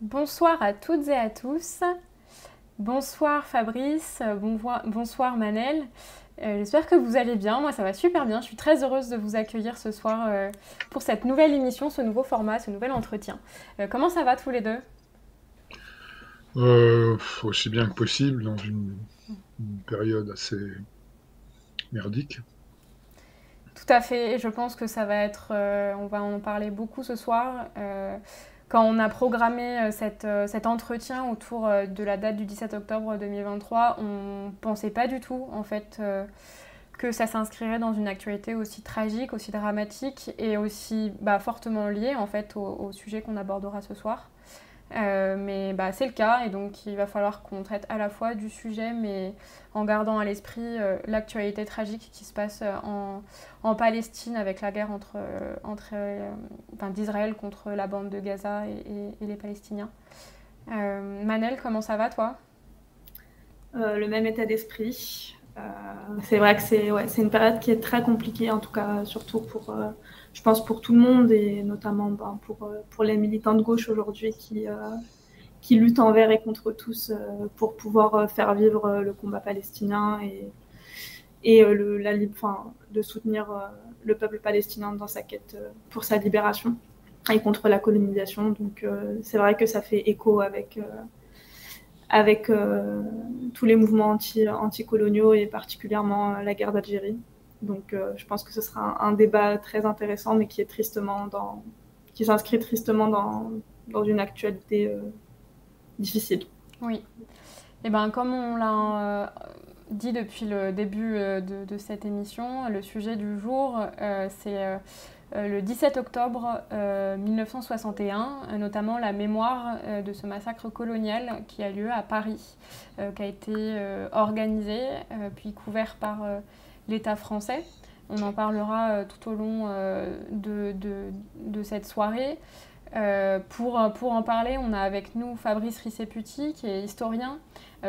Bonsoir à toutes et à tous. Bonsoir Fabrice, bonsoir Manel. Euh, j'espère que vous allez bien. Moi, ça va super bien. Je suis très heureuse de vous accueillir ce soir euh, pour cette nouvelle émission, ce nouveau format, ce nouvel entretien. Euh, comment ça va tous les deux? Aussi bien que possible dans une, période assez merdique. Tout à fait. Je pense que ça va être. on va en parler beaucoup ce soir quand on a programmé euh, euh, cet entretien autour euh, de la date du 17 octobre 2023, on pensait pas du tout en fait que ça s'inscrirait dans une actualité aussi tragique, aussi dramatique et aussi bah, fortement liée en fait au sujet qu'on abordera ce soir. Euh, mais bah, c'est le cas et donc il va falloir qu'on traite à la fois du sujet mais en gardant à l'esprit euh, l'actualité tragique qui se passe euh, en, en, Palestine avec la guerre entre, entre d'Israël contre la bande de Gaza et, et, les Palestiniens. Manel, comment ça va toi? Le même état d'esprit. c'est vrai que c'est ouais, une période qui est très compliquée en tout cas surtout pour je pense, pour tout le monde et notamment ben, pour, euh, pour les militants de gauche aujourd'hui qui, euh, qui luttent envers et contre tous euh, pour pouvoir faire vivre le combat palestinien et, la, de soutenir le peuple palestinien dans sa quête pour sa libération et contre la colonisation. Donc c'est vrai que ça fait écho avec, avec tous les mouvements anti, anticoloniaux et particulièrement la guerre d'Algérie. Donc euh, je pense que ce sera un, débat très intéressant, mais qui est tristement dans, qui s'inscrit tristement dans, dans une actualité euh, difficile. Oui. Et eh ben comme on l'a euh, dit depuis le début de, de, cette émission, le sujet du jour, c'est le 17 octobre 1961, notamment la mémoire de ce massacre colonial qui a lieu à Paris, qui a été organisé puis couvert par l'État français. On en parlera euh, tout au long euh, de, de, cette soirée. Euh, pour, pour, en parler, on a avec nous Fabrice Risseputi, qui est historien,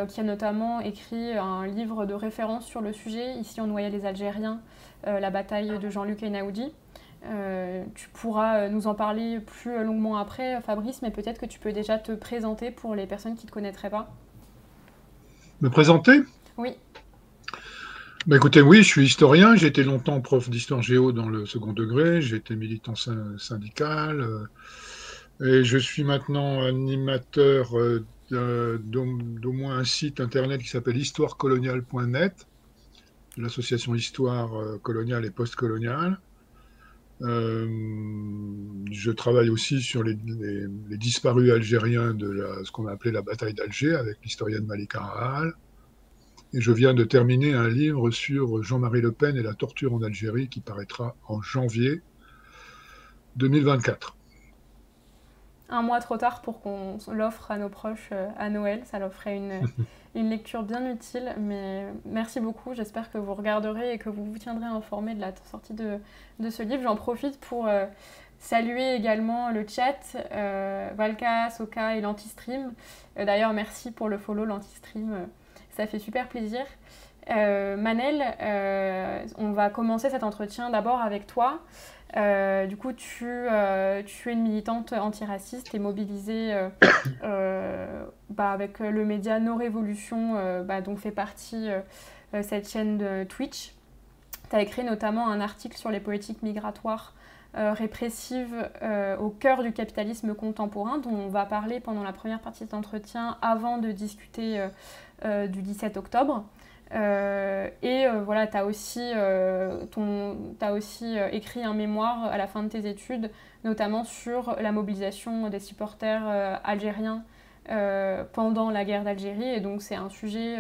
qui a notamment écrit un livre de référence sur le sujet. Ici, on noyait les Algériens, la bataille de Jean-Luc Einaoudi. tu pourras nous en parler plus longuement après, Fabrice, mais peut-être que tu peux déjà te présenter pour les personnes qui ne te connaîtraient pas. Me présenter? Oui. Bah écoutez, oui, je suis historien. J'ai été longtemps prof d'histoire géo dans le second degré. J'ai été militant syndical. Euh, et je suis maintenant animateur euh, d'au moins un site internet qui s'appelle histoirecoloniale.net, l'association Histoire euh, coloniale et postcoloniale. je travaille aussi sur les, disparus algériens de ce qu'on a appelé la bataille d'Alger avec l'historienne Malika Rahal. Et je viens de terminer un livre sur Jean-Marie Le Pen et la torture en Algérie qui paraîtra en janvier 2024. Un mois trop tard pour qu'on l'offre à nos proches euh, à Noël. Ça leur ferait une, une lecture bien utile. Mais merci beaucoup. J'espère que vous regarderez et que vous vous tiendrez informé de la sortie de, de ce livre. J'en profite pour euh, saluer également le chat, euh, Valka, Soka et l'Antistream. D'ailleurs, merci pour le follow, l'Antistream ça fait super plaisir. Euh, Manel, euh, on va commencer cet entretien d'abord avec toi. Euh, du coup, tu, es une militante antiraciste et mobilisée bah, avec le média No Révolution, bah, dont fait partie cette chaîne de Twitch. Tu as écrit notamment un article sur les politiques migratoires répressives au cœur du capitalisme contemporain, dont on va parler pendant la première partie de cet entretien avant de discuter du 17 octobre. Euh, et euh, voilà, tu as aussi, as aussi écrit un mémoire à la fin de tes études, notamment sur la mobilisation des supporters algériens pendant la guerre d'Algérie. Et donc c'est un sujet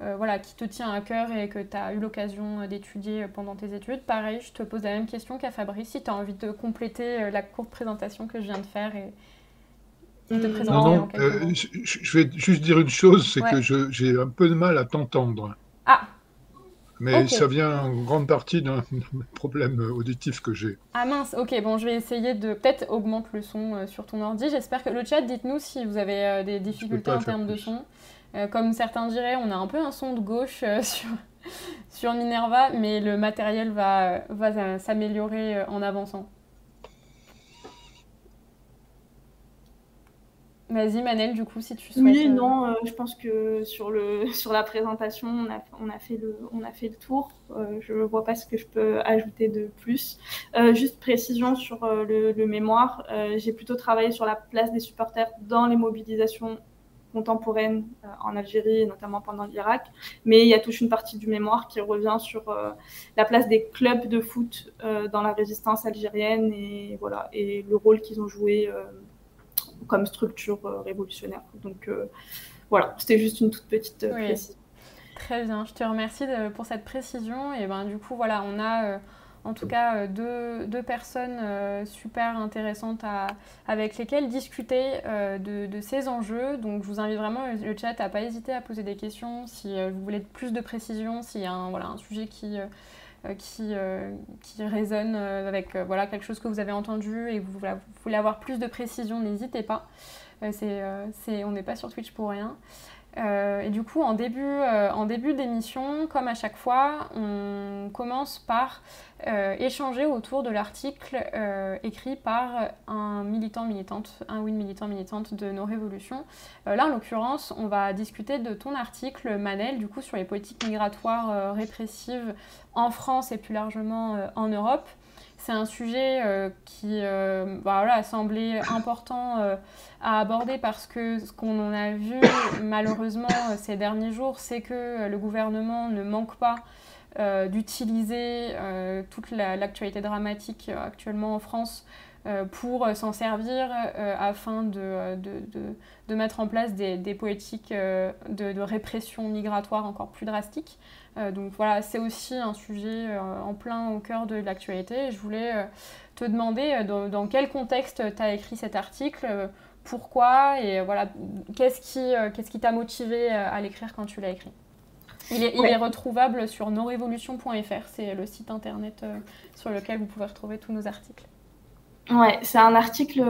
voilà, qui te tient à cœur et que tu as eu l'occasion d'étudier pendant tes études. Pareil, je te pose la même question qu'à Fabrice, si tu as envie de compléter la courte présentation que je viens de faire non, euh, je vais juste dire une chose, c'est que j'ai un peu de mal à t'entendre. Ah. Mais ça vient en grande partie d'un problème auditif que j'ai. Ah mince, ok, bon, je vais essayer de peut-être augmenter le son euh, sur ton ordi. J'espère que le chat, dites-nous si vous avez euh, des difficultés en termes de son. comme certains diraient, on a un peu un son de gauche sur, sur Minerva, mais le matériel va, va s'améliorer en avançant. Vas-y Manel, du coup, si tu souhaites. Oui, non, je pense que sur, le, sur la présentation, on a, on a, fait, le, on a fait le tour. je ne vois pas ce que je peux ajouter de plus. juste précision sur le, le, mémoire, j'ai plutôt travaillé sur la place des supporters dans les mobilisations contemporaine euh, en Algérie, notamment pendant l'Irak. Mais il y a toute une partie du mémoire qui revient sur euh, la place des clubs de foot euh, dans la résistance algérienne et, voilà, et le rôle qu'ils ont joué comme structure révolutionnaire. Donc voilà, c'était juste une toute petite précision. Très bien, je te remercie pour cette précision. Et ben du coup, voilà, on a en tout cas euh, deux, deux personnes euh, super intéressantes à, avec lesquelles discuter euh, de, de, ces enjeux. Donc je vous invite vraiment le chat à pas hésiter à poser des questions si vous voulez plus de précision, s'il y a un, voilà, un sujet qui, qui, qui résonne avec voilà, quelque chose que vous avez entendu et vous, vous voulez avoir plus de précision, n'hésitez pas. c'est, on n'est pas sur Twitch pour rien. Euh, et du coup, en début, euh, en début d'émission, comme à chaque fois, on commence par euh, échanger autour de l'article écrit par un militant militante, un ou une militant militante de nos révolutions. là, en l'occurrence, on va discuter de ton article, Manel, du coup, sur les politiques migratoires répressives en France et plus largement en Europe. C'est un sujet qui bah, voilà, a semblé important à aborder parce que ce qu'on en a vu malheureusement euh, ces derniers jours, c'est que euh, le gouvernement ne manque pas euh, d'utiliser toute l'actualité dramatique actuellement en France pour s'en servir afin de, de, de, mettre en place des, des politiques de, répression migratoire encore plus drastiques. donc voilà, c'est aussi un sujet en plein au cœur de l'actualité. Je voulais te demander dans, dans quel contexte tu as écrit cet article pourquoi et voilà, qu'est-ce qui euh, qu'est-ce qui t'a motivé euh, à l'écrire quand tu l'as écrit? Il est, il est, retrouvable sur nosrévolutions.fr, c'est le site internet euh, sur lequel vous pouvez retrouver tous nos articles. Ouais, c'est un article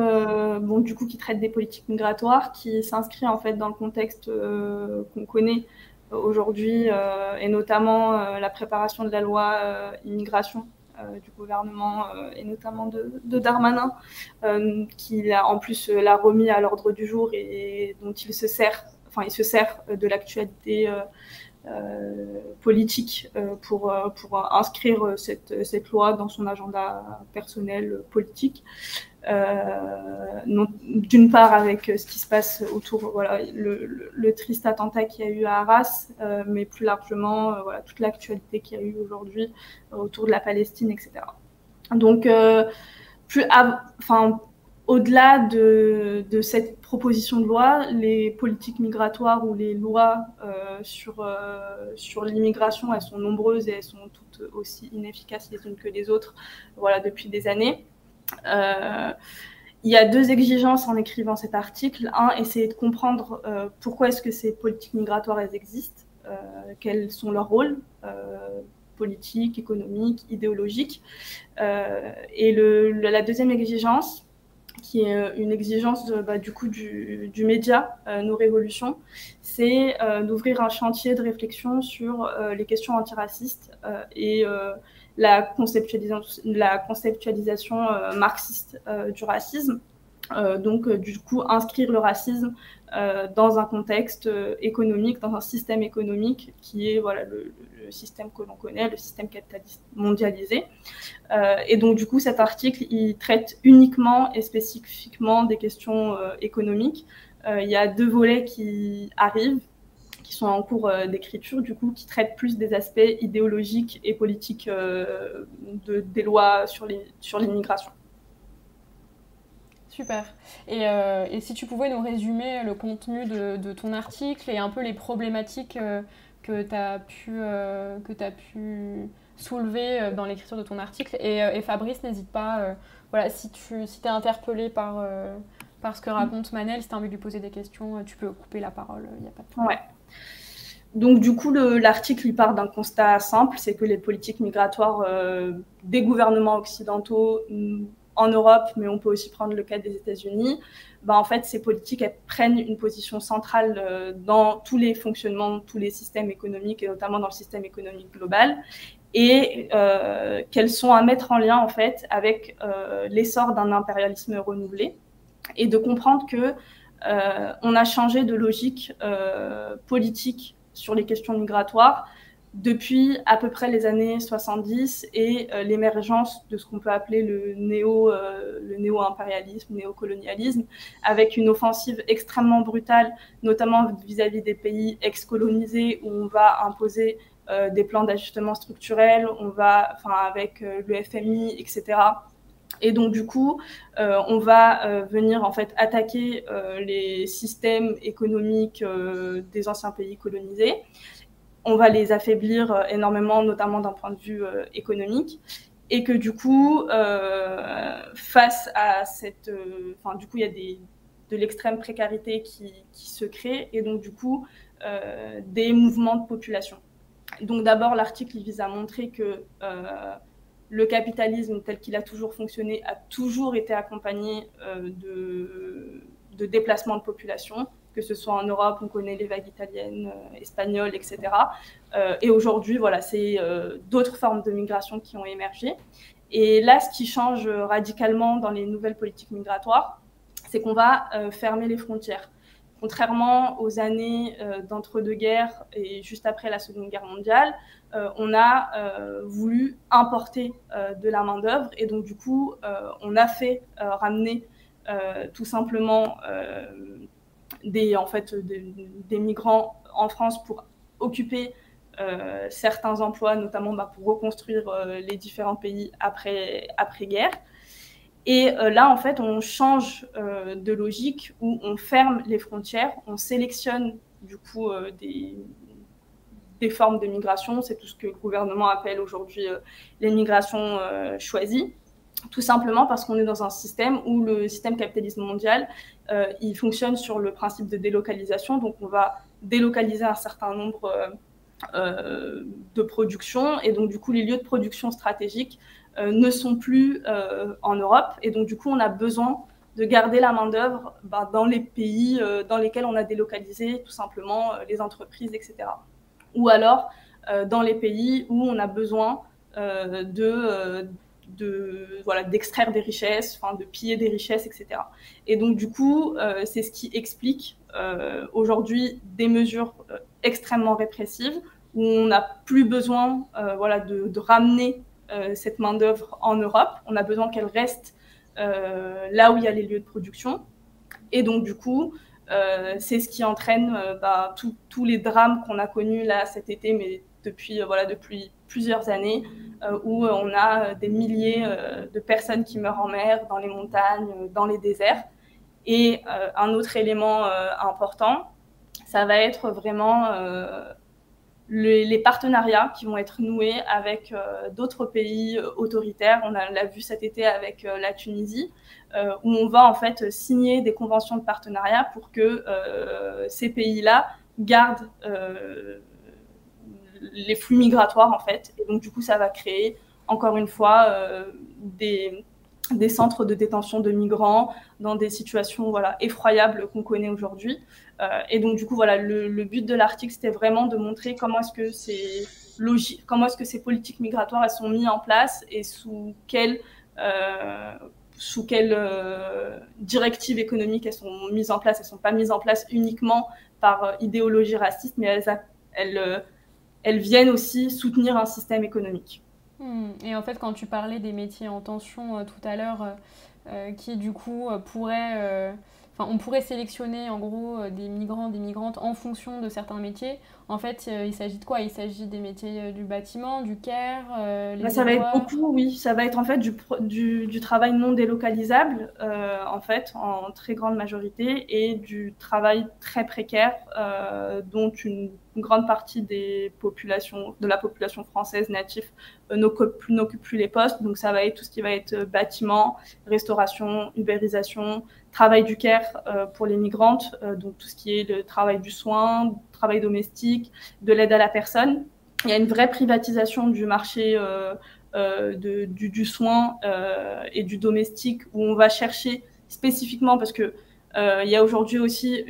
bon, du coup, qui traite des politiques migratoires, qui s'inscrit en fait dans le contexte qu'on connaît aujourd'hui, et notamment la préparation de la loi immigration euh, du gouvernement euh, et notamment de, Darmanin, euh, qui a, en plus l'a remis à l'ordre du jour et dont il se sert, enfin il se sert de l'actualité politique pour, pour inscrire cette, cette, loi dans son agenda personnel politique. Euh, d'une part avec ce qui se passe autour, voilà, le, triste attentat qu'il y a eu à Arras, euh, mais plus largement, euh, voilà, toute l'actualité qu'il y a eu aujourd'hui autour de la Palestine, etc. Donc, plus, enfin, au-delà de, cette proposition de loi, les politiques migratoires ou les lois sur, sur l'immigration, elles sont nombreuses et elles sont toutes aussi inefficaces les unes que les autres voilà, depuis des années. Euh, il y a deux exigences en écrivant cet article. Un, essayer de comprendre euh, pourquoi est-ce que ces politiques migratoires existent, euh, quels sont leurs rôles politiques, économiques, idéologiques. et la deuxième exigence, qui est une exigence bah, du coup du, média, nos révolutions, c'est d'ouvrir un chantier de réflexion sur les questions antiracistes et la conceptualisation, euh, marxiste euh, du racisme. Euh, donc, du coup, inscrire le racisme dans un contexte économique, dans un système économique qui est voilà, le, système que l'on connaît, le système capitaliste mondialisé. et donc, du coup, cet article, il traite uniquement et spécifiquement des questions économiques. il y a deux volets qui arrivent qui sont en cours euh, d'écriture, du coup, qui traitent plus des aspects idéologiques et politiques euh, de, des lois sur l'immigration. Sur Super. Et, euh, et, si tu pouvais nous résumer le contenu de, de ton article et un peu les problématiques que tu as, pu, que as pu soulever dans l'écriture de ton article. Et, et Fabrice, n'hésite pas, voilà, si tu si es interpellé par, par ce que raconte Manel, si tu as envie de lui poser des questions, tu peux couper la parole, il n'y a pas de problème. Ouais. Donc du coup, l'article il part d'un constat simple, c'est que les politiques migratoires euh, des gouvernements occidentaux mm, en Europe, mais on peut aussi prendre le cas des États-Unis, bah, en fait, ces politiques prennent une position centrale euh, dans tous les fonctionnements, tous les systèmes économiques et notamment dans le système économique global, et euh, qu'elles sont à mettre en lien en fait avec l'essor d'un impérialisme renouvelé, et de comprendre que a changé de logique politique sur les questions migratoires depuis à peu près les années 70 et euh, l'émergence de ce qu'on peut appeler le néo euh, le néo-impérialisme, néo-colonialisme, avec une offensive extrêmement brutale, notamment vis-à-vis des pays ex-colonisés où on va imposer euh, des plans d'ajustement structurel, on va, enfin avec le FMI, etc. Et donc du coup, on va venir en fait attaquer les systèmes économiques des anciens pays colonisés on va les affaiblir euh, énormément, notamment d'un point de vue euh, économique. Et que du coup, euh, face à cette. Enfin, du coup, il y a des, de l'extrême précarité qui, se crée et donc du coup des mouvements de population. Donc d'abord l'article vise à montrer que le capitalisme tel qu'il a toujours fonctionné a toujours été accompagné de déplacements de population que ce soit en Europe, on connaît les vagues italiennes, euh, espagnoles, etc. Euh, et aujourd'hui, voilà, c'est euh, d'autres formes de migration qui ont émergé. Et là, ce qui change radicalement dans les nouvelles politiques migratoires, c'est qu'on va fermer les frontières. Contrairement aux années d'entre-deux-guerres et juste après la Seconde Guerre mondiale, on a voulu importer de la main-d'œuvre et donc du coup, on a fait ramener tout simplement des, en fait, des, migrants en France pour occuper euh, certains emplois, notamment bah, pour reconstruire euh, les différents pays après, après guerre. Et euh, là, en fait, on change de logique où on ferme les frontières, on sélectionne du coup des, des formes de migration. C'est tout ce que le gouvernement appelle aujourd'hui les migrations choisies tout simplement parce qu'on est dans un système où le système capitalisme mondial, euh, il fonctionne sur le principe de délocalisation. Donc, on va délocaliser un certain nombre euh, euh, de productions. Et donc, du coup, les lieux de production stratégiques ne sont plus en Europe. Et donc, du coup, on a besoin de garder la main-d'œuvre bah, dans les pays dans lesquels on a délocalisé tout simplement les entreprises, etc. Ou alors dans les pays où on a besoin de de voilà d'extraire des richesses, enfin de piller des richesses, etc. Et donc du coup, euh, c'est ce qui explique euh, aujourd'hui des mesures euh, extrêmement répressives où on n'a plus besoin voilà de, ramener cette main d'œuvre en Europe. On a besoin qu'elle reste là où il y a les lieux de production. Et donc du coup, c'est ce qui entraîne bah, tous les drames qu'on a connus là cet été, mais depuis voilà depuis plusieurs années euh, où euh, on a euh, des milliers de personnes qui meurent en mer, dans les montagnes, dans les déserts. Et un autre élément important, ça va être vraiment les, partenariats qui vont être noués avec d'autres pays autoritaires. On l'a vu cet été avec la Tunisie, où on va en fait signer des conventions de partenariat pour que ces pays-là gardent les flux migratoires en fait. Et donc du coup, ça va créer encore une fois euh, des, des, centres de détention de migrants dans des situations voilà effroyables qu'on connaît aujourd'hui. Euh, et donc du coup, voilà, le, but de l'article, c'était vraiment de montrer comment est-ce que ces logiques, comment est-ce que ces politiques migratoires elles sont mises en place et sous quelle euh, sous quelle directive économique elles sont mises en place. Elles ne sont pas mises en place uniquement par idéologie raciste, mais elles, elles elles viennent aussi soutenir un système économique. Hmm. Et en fait, quand tu parlais des métiers en tension euh, tout à l'heure, euh, euh, qui du coup pourraient on pourrait sélectionner en gros euh, des migrants, des migrantes en fonction de certains métiers. En fait, euh, il s'agit de quoi? Il s'agit des métiers euh, du bâtiment, du care bah, Ça va être beaucoup, oui. Ça va être en fait du, du, travail non délocalisable, en fait, en très grande majorité, et du travail très précaire, dont une, grande partie des populations, de la population française native n'occupe plus les postes. Donc, ça va être tout ce qui va être bâtiment, restauration, ubérisation, travail du care euh, pour les migrantes, euh, donc tout ce qui est le travail du soin, travail domestique, de l'aide à la personne. Il y a une vraie privatisation du marché euh, du, soin et du domestique où on va chercher spécifiquement parce que il y a aujourd'hui aussi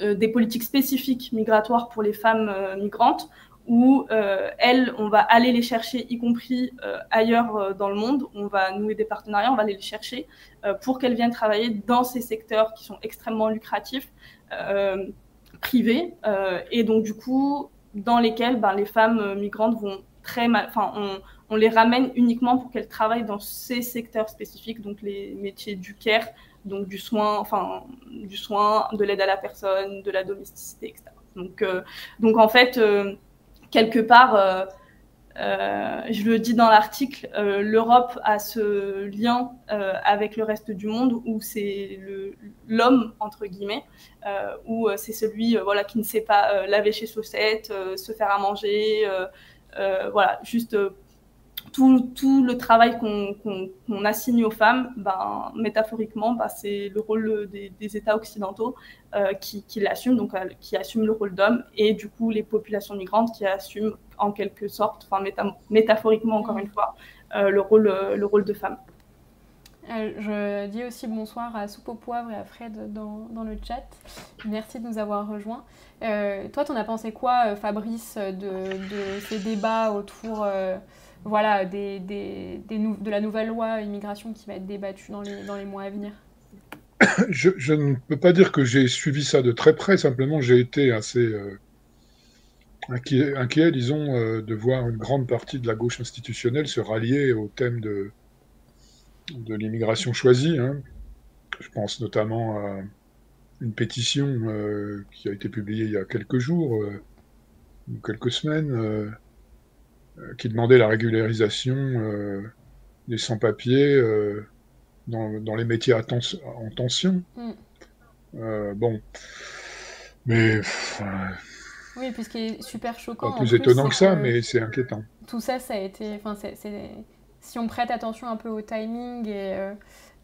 des politiques spécifiques migratoires pour les femmes migrantes où elles, on va aller les chercher, y compris ailleurs dans le monde. On va nouer des partenariats, on va aller les chercher pour qu'elles viennent travailler dans ces secteurs qui sont extrêmement lucratifs, privés, et donc du coup, dans lesquels ben, les femmes migrantes vont très mal, enfin, on, on les ramène uniquement pour qu'elles travaillent dans ces secteurs spécifiques, donc les métiers du care, donc du soin, enfin du soin, de l'aide à la personne, de la domesticité, etc. Donc, euh, donc en fait, euh, quelque part, euh, je le dis dans l'article, l'Europe a ce lien avec le reste du monde où c'est l'homme entre guillemets, où c'est celui voilà qui ne sait pas laver chez chaussettes, se faire à manger, voilà juste tout, le travail qu'on assigne aux femmes, ben, métaphoriquement, ben, c'est le rôle des, États occidentaux euh, qui, qui l'assument, donc euh, qui assument le rôle d'homme, et du coup les populations migrantes qui assument en quelque sorte, enfin métaphoriquement encore une fois, euh, le, rôle, le rôle de femme. Je dis aussi bonsoir à Soupe au poivre et à Fred dans, le chat. Merci de nous avoir rejoints. toi, t'en as pensé quoi, Fabrice, de ces débats autour voilà, de la nouvelle loi immigration qui va être débattue dans les, mois à venir je, ne peux pas dire que j'ai suivi ça de très près, simplement j'ai été assez euh, inquiet, disons, euh, de voir une grande partie de la gauche institutionnelle se rallier au thème de, l'immigration choisie. Hein. Je pense notamment à une pétition euh, qui a été publiée il y a quelques jours, ou quelques semaines, qui demandait la régularisation euh, des sans-papiers euh, dans, les métiers en tension. Mm. bon, mais. oui, puis ce qui est super choquant. Pas plus étonnant que ça, mais c'est inquiétant. Tout ça, ça a été. Enfin, si on prête attention un peu au timing et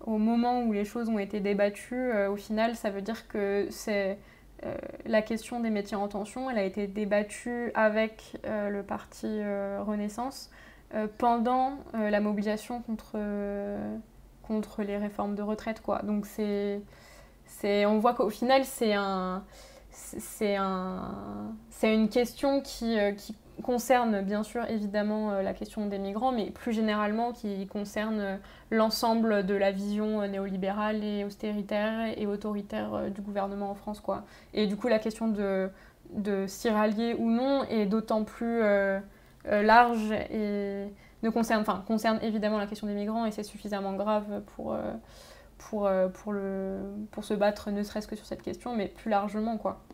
au moment où les choses ont été débattues, au final, ça veut dire que c'est euh, la question des métiers en tension, elle a été débattue avec euh, le parti euh, Renaissance pendant la mobilisation contre, contre les réformes de retraite. Quoi. Donc c'est, c'est, on voit qu'au final, c'est, un, c'est, un, c'est une question qui, qui concerne bien sûr évidemment euh, la question des migrants, mais plus généralement qui concerne euh, l'ensemble de la vision euh, néolibérale et austéritaire et autoritaire du gouvernement en France. Quoi. Et du coup, la question de, de s'y rallier ou non est d'autant plus large et ne concerne, concerne évidemment la question des migrants et c'est suffisamment grave pour se battre ne serait-ce que sur cette question, mais plus largement. quoi.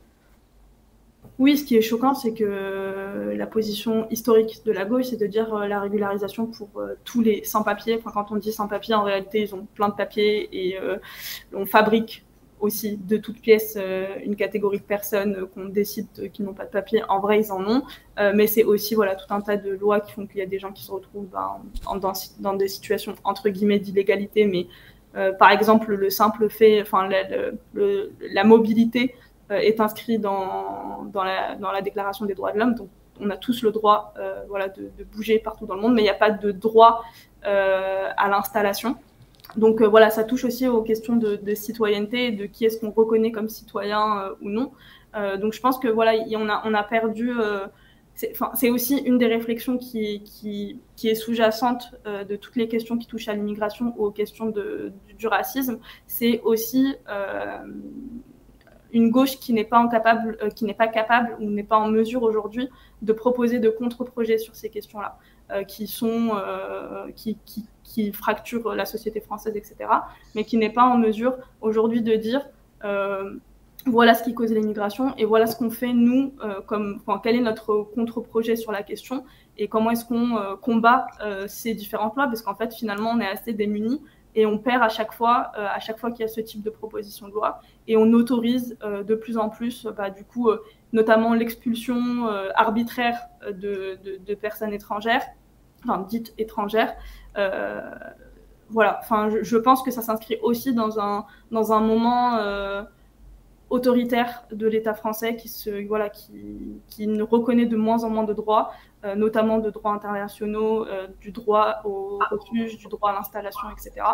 Oui, ce qui est choquant, c'est que la position historique de la gauche, c'est de dire euh, la régularisation pour euh, tous les sans-papiers. Quand on dit sans-papiers, en réalité, ils ont plein de papiers et euh, on fabrique aussi de toutes pièces une catégorie de personnes qu'on décide qui n'ont pas de papier. En vrai, ils en ont, mais c'est aussi voilà tout un tas de lois qui font qu'il y a des gens qui se retrouvent ben, dans, des situations entre guillemets d'illégalité. Mais par exemple, le simple fait, enfin la mobilité euh, est inscrit dans, dans, la, dans, la, Déclaration des droits de l'homme. Donc, on a tous le droit euh, voilà, de, bouger partout dans le monde, mais il n'y a pas de droit euh, à l'installation. Donc voilà, ça touche aussi aux questions de, citoyenneté et de qui est-ce qu'on reconnaît comme citoyen ou non. donc je pense que voilà, on a, on a perdu. c'est aussi une des réflexions qui, qui, qui est sous-jacente de toutes les questions qui touchent à l'immigration ou aux questions de, du, racisme. C'est aussi une gauche qui n'est pas, incapable, euh, qui n'est pas capable ou n'est pas en mesure aujourd'hui de proposer de contre-projets sur ces questions-là, euh, qui, sont, euh, qui, fracturent la société française, etc., mais qui n'est pas en mesure aujourd'hui de dire voilà ce qui cause l'immigration et voilà ce qu'on fait nous, comme, quel est notre contre-projet sur la question et comment est-ce qu'on combat ces différentes lois, parce qu'en fait, finalement, on est assez démunis et on perd à chaque fois, euh, à chaque fois qu'il y a ce type de proposition de loi, et on autorise euh, de plus en plus, bah, du coup, euh, notamment l'expulsion arbitraire de, personnes étrangères, enfin dites étrangères. voilà, enfin, je, pense que ça s'inscrit aussi dans un dans un moment autoritaire de l'État français qui, se, voilà, qui, qui, ne reconnaît de moins en moins de droits, euh, notamment de droits internationaux, euh, du droit au refuge, du droit à l'installation, etc.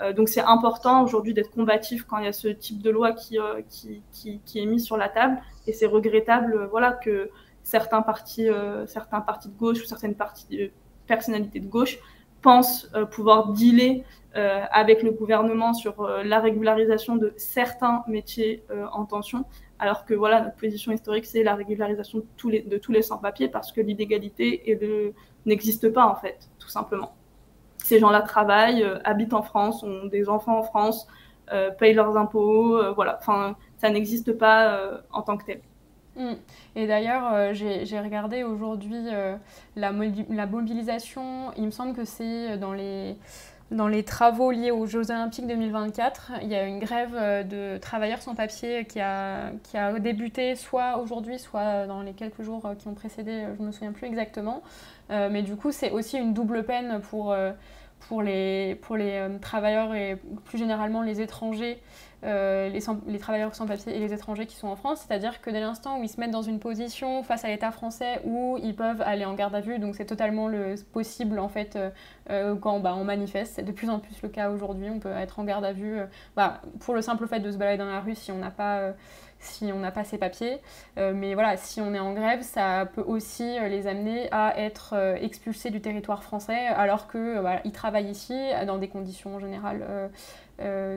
Euh, donc c'est important aujourd'hui d'être combatif quand il y a ce type de loi qui, qui, qui, est mis sur la table. Et c'est regrettable voilà, que certains partis, certains partis de gauche ou certaines parties personnalités de gauche pensent pouvoir dealer avec le gouvernement sur la régularisation de certains métiers en tension, alors que voilà, notre position historique, c'est la régularisation de tous les, sans-papiers parce que l'illégalité n'existe pas, en fait, tout simplement. Ces gens-là travaillent, euh, habitent en France, ont des enfants en France, euh, payent leurs impôts, euh, voilà. Enfin, ça n'existe pas en tant que tel. Mm. Et d'ailleurs, j'ai regardé aujourd'hui la, mobilisation. Il me semble que c'est dans les dans les travaux liés aux Jeux Olympiques 2024, il y a une grève euh, de travailleurs sans papier qui a, débuté soit aujourd'hui, soit dans les quelques jours euh, qui ont précédé, euh, je ne me souviens plus exactement. mais du coup, c'est aussi une double peine pour les travailleurs et plus généralement les étrangers euh, les, travailleurs sans papier et les étrangers qui sont en France. C'est-à-dire que dès l'instant où ils se mettent dans une position face à l'État français où ils peuvent aller en garde à vue, donc c'est totalement le, possible en fait euh, euh, quand bah, on manifeste. C'est de plus en plus le cas aujourd'hui. On peut être en garde à vue bah, pour le simple fait de se balader dans la rue si on n'a pas si on n'a pas ses papiers. mais voilà, si on est en grève, ça peut aussi les amener à être expulsés du territoire français alors qu'ils bah, travaillent ici dans des conditions en général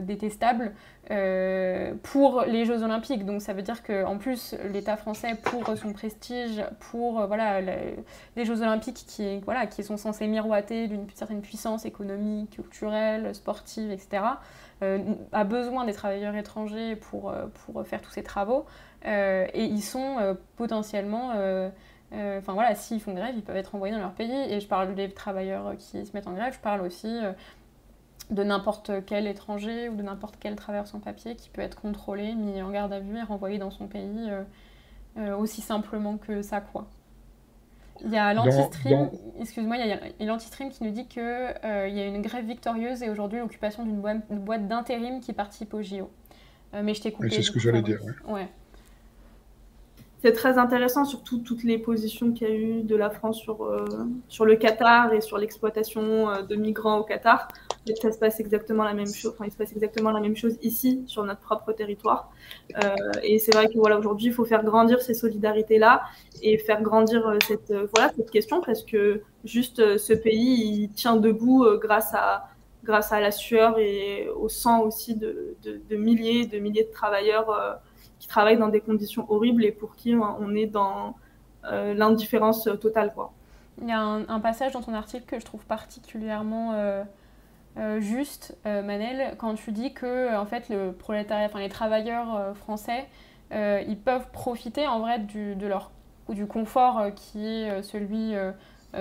détestables euh, pour les Jeux Olympiques. Donc ça veut dire qu'en plus, l'État français, pour son prestige, pour euh, voilà, les Jeux Olympiques qui, voilà, qui sont censés miroiter d'une certaine puissance économique, culturelle, sportive, etc., euh, a besoin des travailleurs étrangers pour, pour faire tous ces travaux. et ils sont potentiellement... Enfin voilà, s'ils font grève, ils peuvent être envoyés dans leur pays. Et je parle des travailleurs qui se mettent en grève, je parle aussi de n'importe quel étranger ou de n'importe quel travailleur sans papier qui peut être contrôlé, mis en garde à vue et renvoyé dans son pays euh, euh, aussi simplement que ça, quoi. Il y a l'anti-stream, excuse-moi, il y a, l'anti-stream qui nous dit qu'il euh, y a une grève victorieuse et aujourd'hui l'occupation d'une boîte, d'intérim qui participe au JO. mais je t'ai coupé. c'est ce que j'allais dire. ouais c'est très intéressant, surtout toutes les positions qu'il y a eu de la France sur, euh, sur le Qatar et sur l'exploitation euh, de migrants au Qatar. Ça se passe exactement la même chose. Enfin, il se passe exactement la même chose ici, sur notre propre territoire. Euh, et c'est vrai que voilà, aujourd'hui, il faut faire grandir ces solidarités-là et faire grandir cette, voilà, cette question parce que juste ce pays, il tient debout grâce à grâce à la sueur et au sang aussi de, de, milliers, de milliers de travailleurs qui travaillent dans des conditions horribles et pour qui on est dans euh, l'indifférence totale. Quoi. Il y a un, passage dans ton article que je trouve particulièrement euh, euh, juste, Manel, quand tu dis que en fait, le prolétariat, les travailleurs français, ils peuvent profiter en vrai du, de leur, du confort qui est celui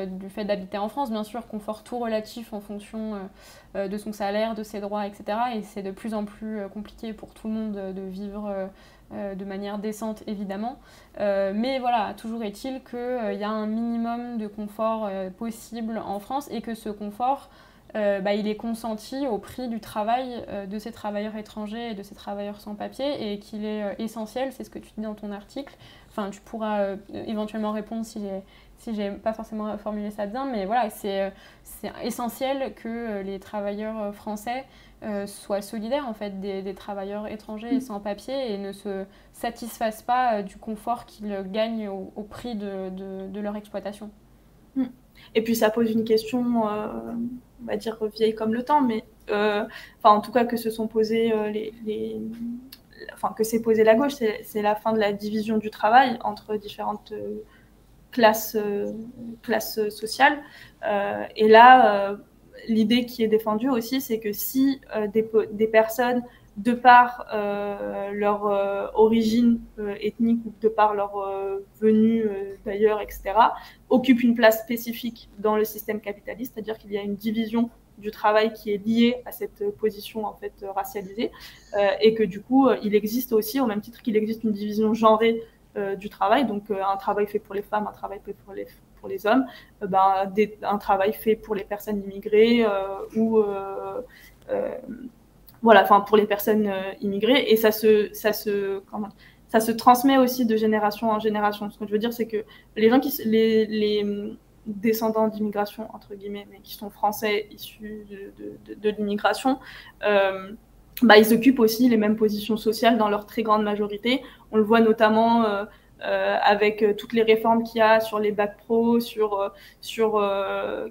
du fait d'habiter en France, bien sûr, confort tout relatif en fonction de son salaire, de ses droits, etc. Et c'est de plus en plus compliqué pour tout le monde de vivre euh, de manière décente évidemment. Euh, mais voilà, toujours est-il qu'il euh, y a un minimum de confort possible en France et que ce confort, bah, il est consenti au prix du travail de ces travailleurs étrangers et de ces travailleurs sans papier et qu'il est essentiel, c'est ce que tu dis dans ton article. Enfin, tu pourras éventuellement répondre si j'ai si pas forcément formulé ça bien, mais voilà, c'est essentiel que les travailleurs français euh, soient solidaires en fait des, travailleurs étrangers et sans papier et ne se satisfassent pas euh, du confort qu'ils gagnent au, prix de, leur exploitation. Et puis ça pose une question, euh, on va dire vieille comme le temps, mais enfin en tout cas que se sont posées les, enfin que s'est posée la gauche, c'est la fin de la division du travail entre différentes classes, classes sociales. et là l'idée qui est défendue aussi, c'est que si euh, des, personnes, de par euh, leur euh, origine ethnique ou de par leur venue d'ailleurs, etc., occupent une place spécifique dans le système capitaliste, c'est-à-dire qu'il y a une division du travail qui est liée à cette position en fait racialisée, et que du coup, il existe aussi, au même titre qu'il existe une division genrée du travail, donc un travail fait pour les femmes, un travail fait pour les, pour les hommes, euh, ben, un travail fait pour les personnes immigrées euh, ou euh, voilà, enfin pour les personnes immigrées et ça se, ça se, comment, ça se transmet aussi de génération en génération. Ce que je veux dire, c'est que les gens qui, les, les descendants d'immigration entre guillemets, mais qui sont français issus de, de, l'immigration, bah, ils occupent aussi les mêmes positions sociales dans leur très grande majorité. On le voit notamment avec toutes les réformes qu'il y a sur les bacs pro, sur, sur,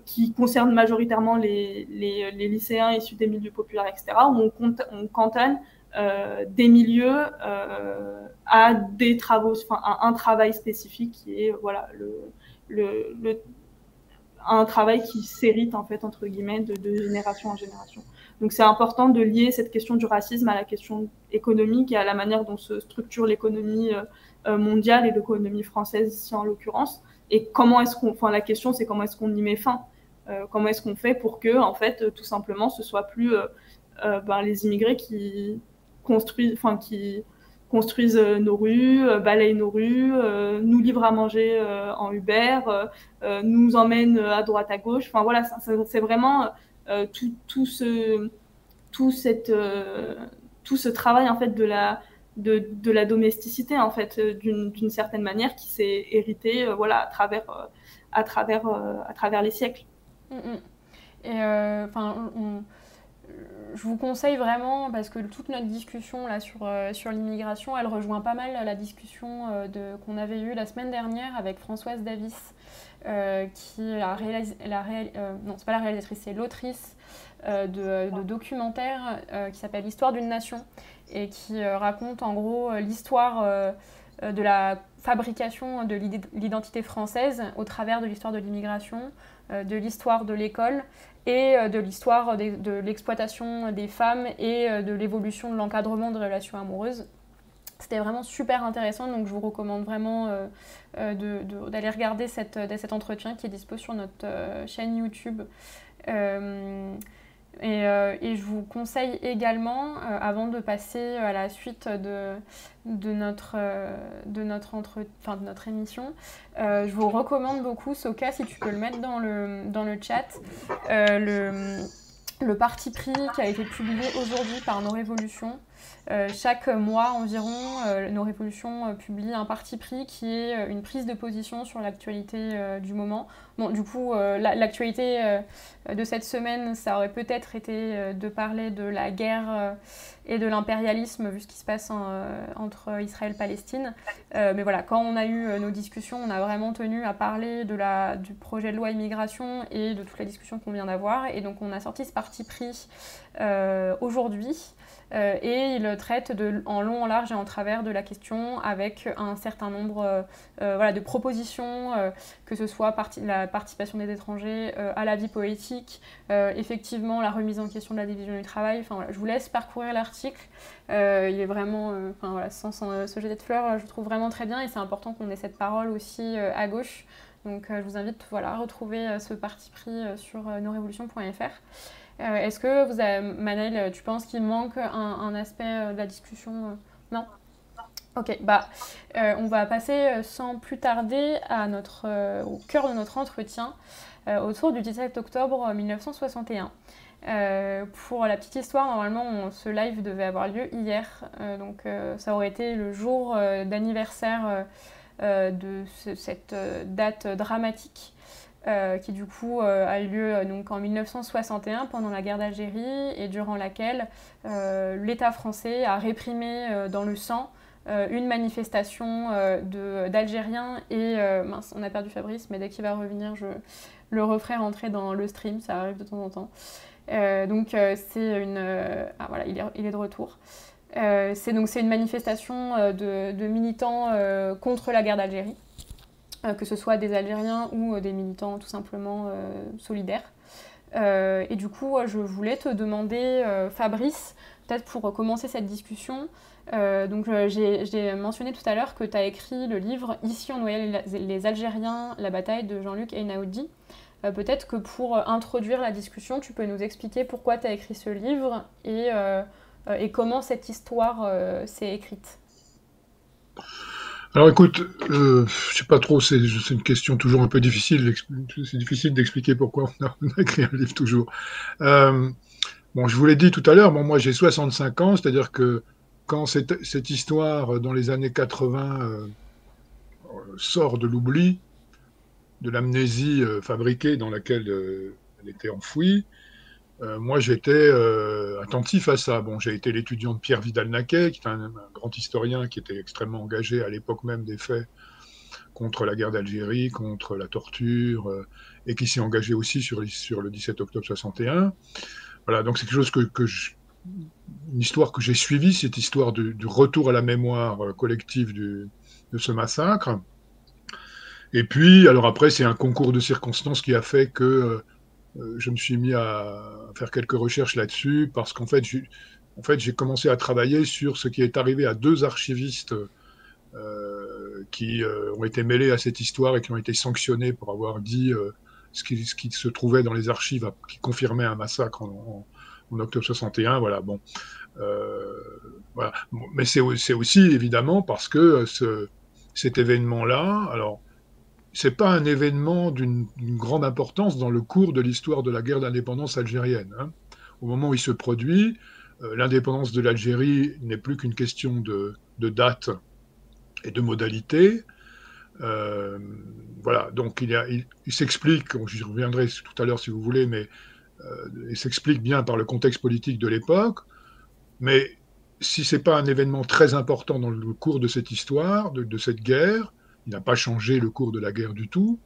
qui concernent majoritairement les, les, les, lycéens issus des milieux populaires, etc., où on, cantonne des milieux à des travaux, à un travail spécifique qui est voilà, le, le, le un travail qui s'hérite en fait entre guillemets de, génération en génération. Donc c'est important de lier cette question du racisme à la question économique et à la manière dont se structure l'économie euh, euh, mondiale et l'économie française ici en l'occurrence. Et comment est-ce qu'on, enfin la question c'est comment est-ce qu'on y met fin euh, Comment est-ce qu'on fait pour que en fait tout simplement ce soit plus ben, les immigrés qui construisent, enfin qui construisent euh, nos rues, euh, balayent nos rues, euh, nous livrent à manger en Uber, nous emmènent à droite à gauche. Enfin voilà, c'est vraiment tout, tout, ce tout cette tout ce travail en fait de la de, de la domesticité en fait d'une certaine manière qui s'est hérité voilà à travers à travers à travers les siècles. Mm, mm. Et enfin je vous conseille vraiment, parce que toute notre discussion là, sur, euh, sur l'immigration, elle rejoint pas mal la discussion euh, qu'on avait eue la semaine dernière avec Françoise Davis, euh, qui a réalisé, la non, pas la réalisatrice, c'est l'autrice de, de, documentaire qui s'appelle L'histoire d'une nation et qui raconte en gros l'histoire de la fabrication de l'identité française au travers de l'histoire de l'immigration, de l'histoire de l'école et euh, de l'histoire de, l'exploitation des femmes et euh, de l'évolution de l'encadrement de relations amoureuses. C'était vraiment super intéressant, donc je vous recommande vraiment euh, d'aller regarder cet entretien qui est dispo sur notre chaîne YouTube. Euh, et, je vous conseille également, euh, avant de passer à la suite de, de, notre, euh, de, notre, de notre émission, je vous recommande beaucoup, Soka, si tu peux le mettre dans le, dans le chat, le, le parti pris qui a été publié aujourd'hui par Nos Révolutions. Euh, chaque mois environ, euh, nos révolutions euh, publient un parti pris qui est une prise de position sur l'actualité du moment. Bon, du coup, l'actualité de cette semaine, ça aurait peut-être été de parler de la guerre et de l'impérialisme, vu ce qui se passe entre Israël et Palestine. mais voilà, quand on a eu nos discussions, on a vraiment tenu à parler de la, du projet de loi immigration et de toute la discussion qu'on vient d'avoir. Et donc, on a sorti ce parti pris aujourd'hui. Euh, et il traite de, en long, en large et en travers de la question avec un certain nombre euh, euh, voilà, de propositions, que ce soit la participation des étrangers à la vie poétique, effectivement la remise en question de la division du travail. Enfin, je vous laisse parcourir l'article. il est vraiment, enfin, voilà, se jeter de fleurs, je trouve vraiment très bien et c'est important qu'on ait cette parole aussi à gauche. Donc je vous invite voilà, à retrouver ce parti pris sur nosrévolutions.fr. Euh, est-ce que vous Manel, tu penses qu'il manque un, aspect euh, de la discussion euh, Non? Ok, bah, on va passer sans plus tarder à notre, au cœur de notre entretien autour du 17 octobre 1961. pour la petite histoire, normalement, ce live devait avoir lieu hier, donc ça aurait été le jour d'anniversaire de cette date dramatique euh, qui du coup euh, a eu lieu euh, donc en 1961 pendant la guerre d'Algérie et durant laquelle l'État français a réprimé dans le sang une manifestation d'Algériens et mince on a perdu Fabrice mais dès qu'il va revenir je le referai rentrer dans le stream ça arrive de temps en temps donc c'est une ah voilà il est, il est de retour c'est c'est une manifestation de, de militants contre la guerre d'Algérie euh, que ce soit des Algériens ou euh, des militants tout simplement euh, solidaires. et du coup, je voulais te demander, Fabrice, peut-être pour commencer cette discussion, donc j'ai mentionné tout à l'heure que tu as écrit le livre Ici on noyait les Algériens, la bataille de Jean-Luc Einaoudi. Peut-être que pour introduire la discussion, tu peux nous expliquer pourquoi tu as écrit ce livre et, comment cette histoire s'est écrite. Alors écoute, euh, je sais pas trop, c'est une question toujours un peu difficile. C'est difficile d'expliquer pourquoi on a, écrit un livre toujours. Euh, bon, je vous l'ai dit tout à l'heure, bon, moi j'ai 65 ans, c'est-à-dire que quand cette, histoire dans les années 80 euh, sort de l'oubli, de l'amnésie euh, fabriquée dans laquelle euh, elle était enfouie, moi, j'étais attentif à ça. Bon, j'ai été l'étudiant de Pierre Vidal-Naquet, qui est un, grand historien qui était extrêmement engagé à l'époque même des faits contre la guerre d'Algérie, contre la torture, et qui s'est engagé aussi sur, sur le 17 octobre 61. Voilà, donc c'est quelque chose que, que je, une histoire que j'ai suivie, cette histoire du, retour à la mémoire euh, collective de ce massacre. Et puis, alors après, c'est un concours de circonstances qui a fait que euh, je me suis mis à faire quelques recherches là-dessus, parce qu'en fait, j'ai en fait, commencé à travailler sur ce qui est arrivé à deux archivistes euh, qui ont été mêlés à cette histoire et qui ont été sanctionnés pour avoir dit ce qui, se trouvait dans les archives qui confirmait un massacre octobre 61. Voilà, bon. Euh, voilà. Mais c'est aussi évidemment parce que euh, ce, cet événement-là, alors, c'est pas un événement d'une grande importance dans le cours de l'histoire de la guerre d'indépendance algérienne. Hein. Au moment où il se produit, euh, l'indépendance de l'Algérie n'est plus qu'une question de, date et de modalité. voilà, donc il, il, il s'explique, j'y reviendrai tout à l'heure si vous voulez, mais euh, et s'explique bien par le contexte politique de l'époque, mais si ce n'est pas un événement très important dans le cours de cette histoire, de, cette guerre, il n'a pas changé le cours de la guerre du tout.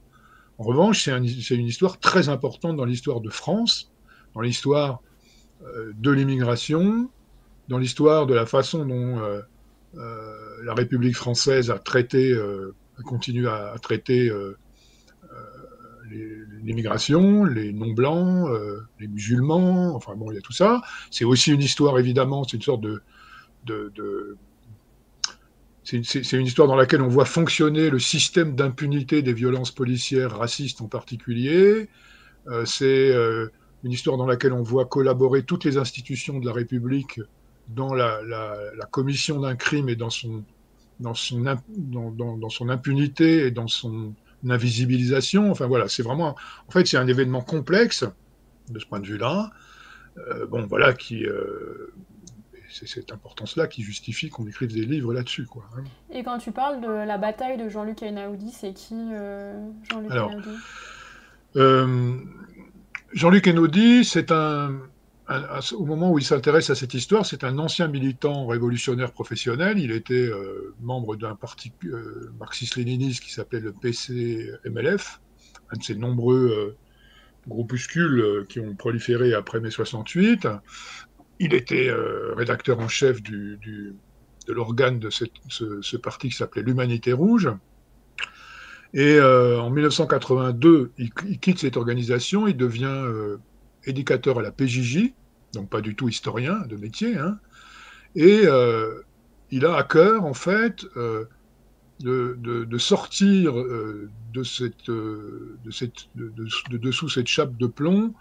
En revanche, c'est une histoire très importante dans l'histoire de France, dans l'histoire euh, de l'immigration, dans l'histoire de la façon dont euh, la République française a traité, a continué à, à traiter l'immigration, les non-blancs, euh, les musulmans, enfin bon, il y a tout ça. C'est aussi une histoire, évidemment, c'est une sorte de... c'est une histoire dans laquelle on voit fonctionner le système d'impunité des violences policières racistes en particulier. Euh, c'est euh, une histoire dans laquelle on voit collaborer toutes les institutions de la République dans la, commission d'un crime et dans son, dans, son, dans son impunité et dans son, invisibilisation. Enfin voilà, c'est vraiment, en fait, c'est un événement complexe de ce point de vue-là. Euh, bon, voilà, qui, euh, c'est cette importance-là qui justifie qu'on écrive des livres là-dessus, quoi. Hein. Et quand tu parles de la bataille de Jean-Luc Einaudi, c'est qui euh, Jean-Luc Einaudi? Jean-Luc Einaudi, c'est un, au moment où il s'intéresse à cette histoire, c'est un ancien militant révolutionnaire professionnel. Il était euh, membre d'un parti euh, marxiste-léniniste qui s'appelait le PC-MLF, un de ces nombreux euh, groupuscules qui ont proliféré après mai 68. Il était rédacteur en chef de l'organe de ce, parti qui s'appelait l'Humanité Rouge. Et en 1982, il, il, quitte cette organisation, il devient éducateur à la PJJ, donc pas du tout historien de métier, hein. et euh, il a à cœur, en fait, euh, de, sortir euh, de, cette, de, cette, de, dessous cette chape de plomb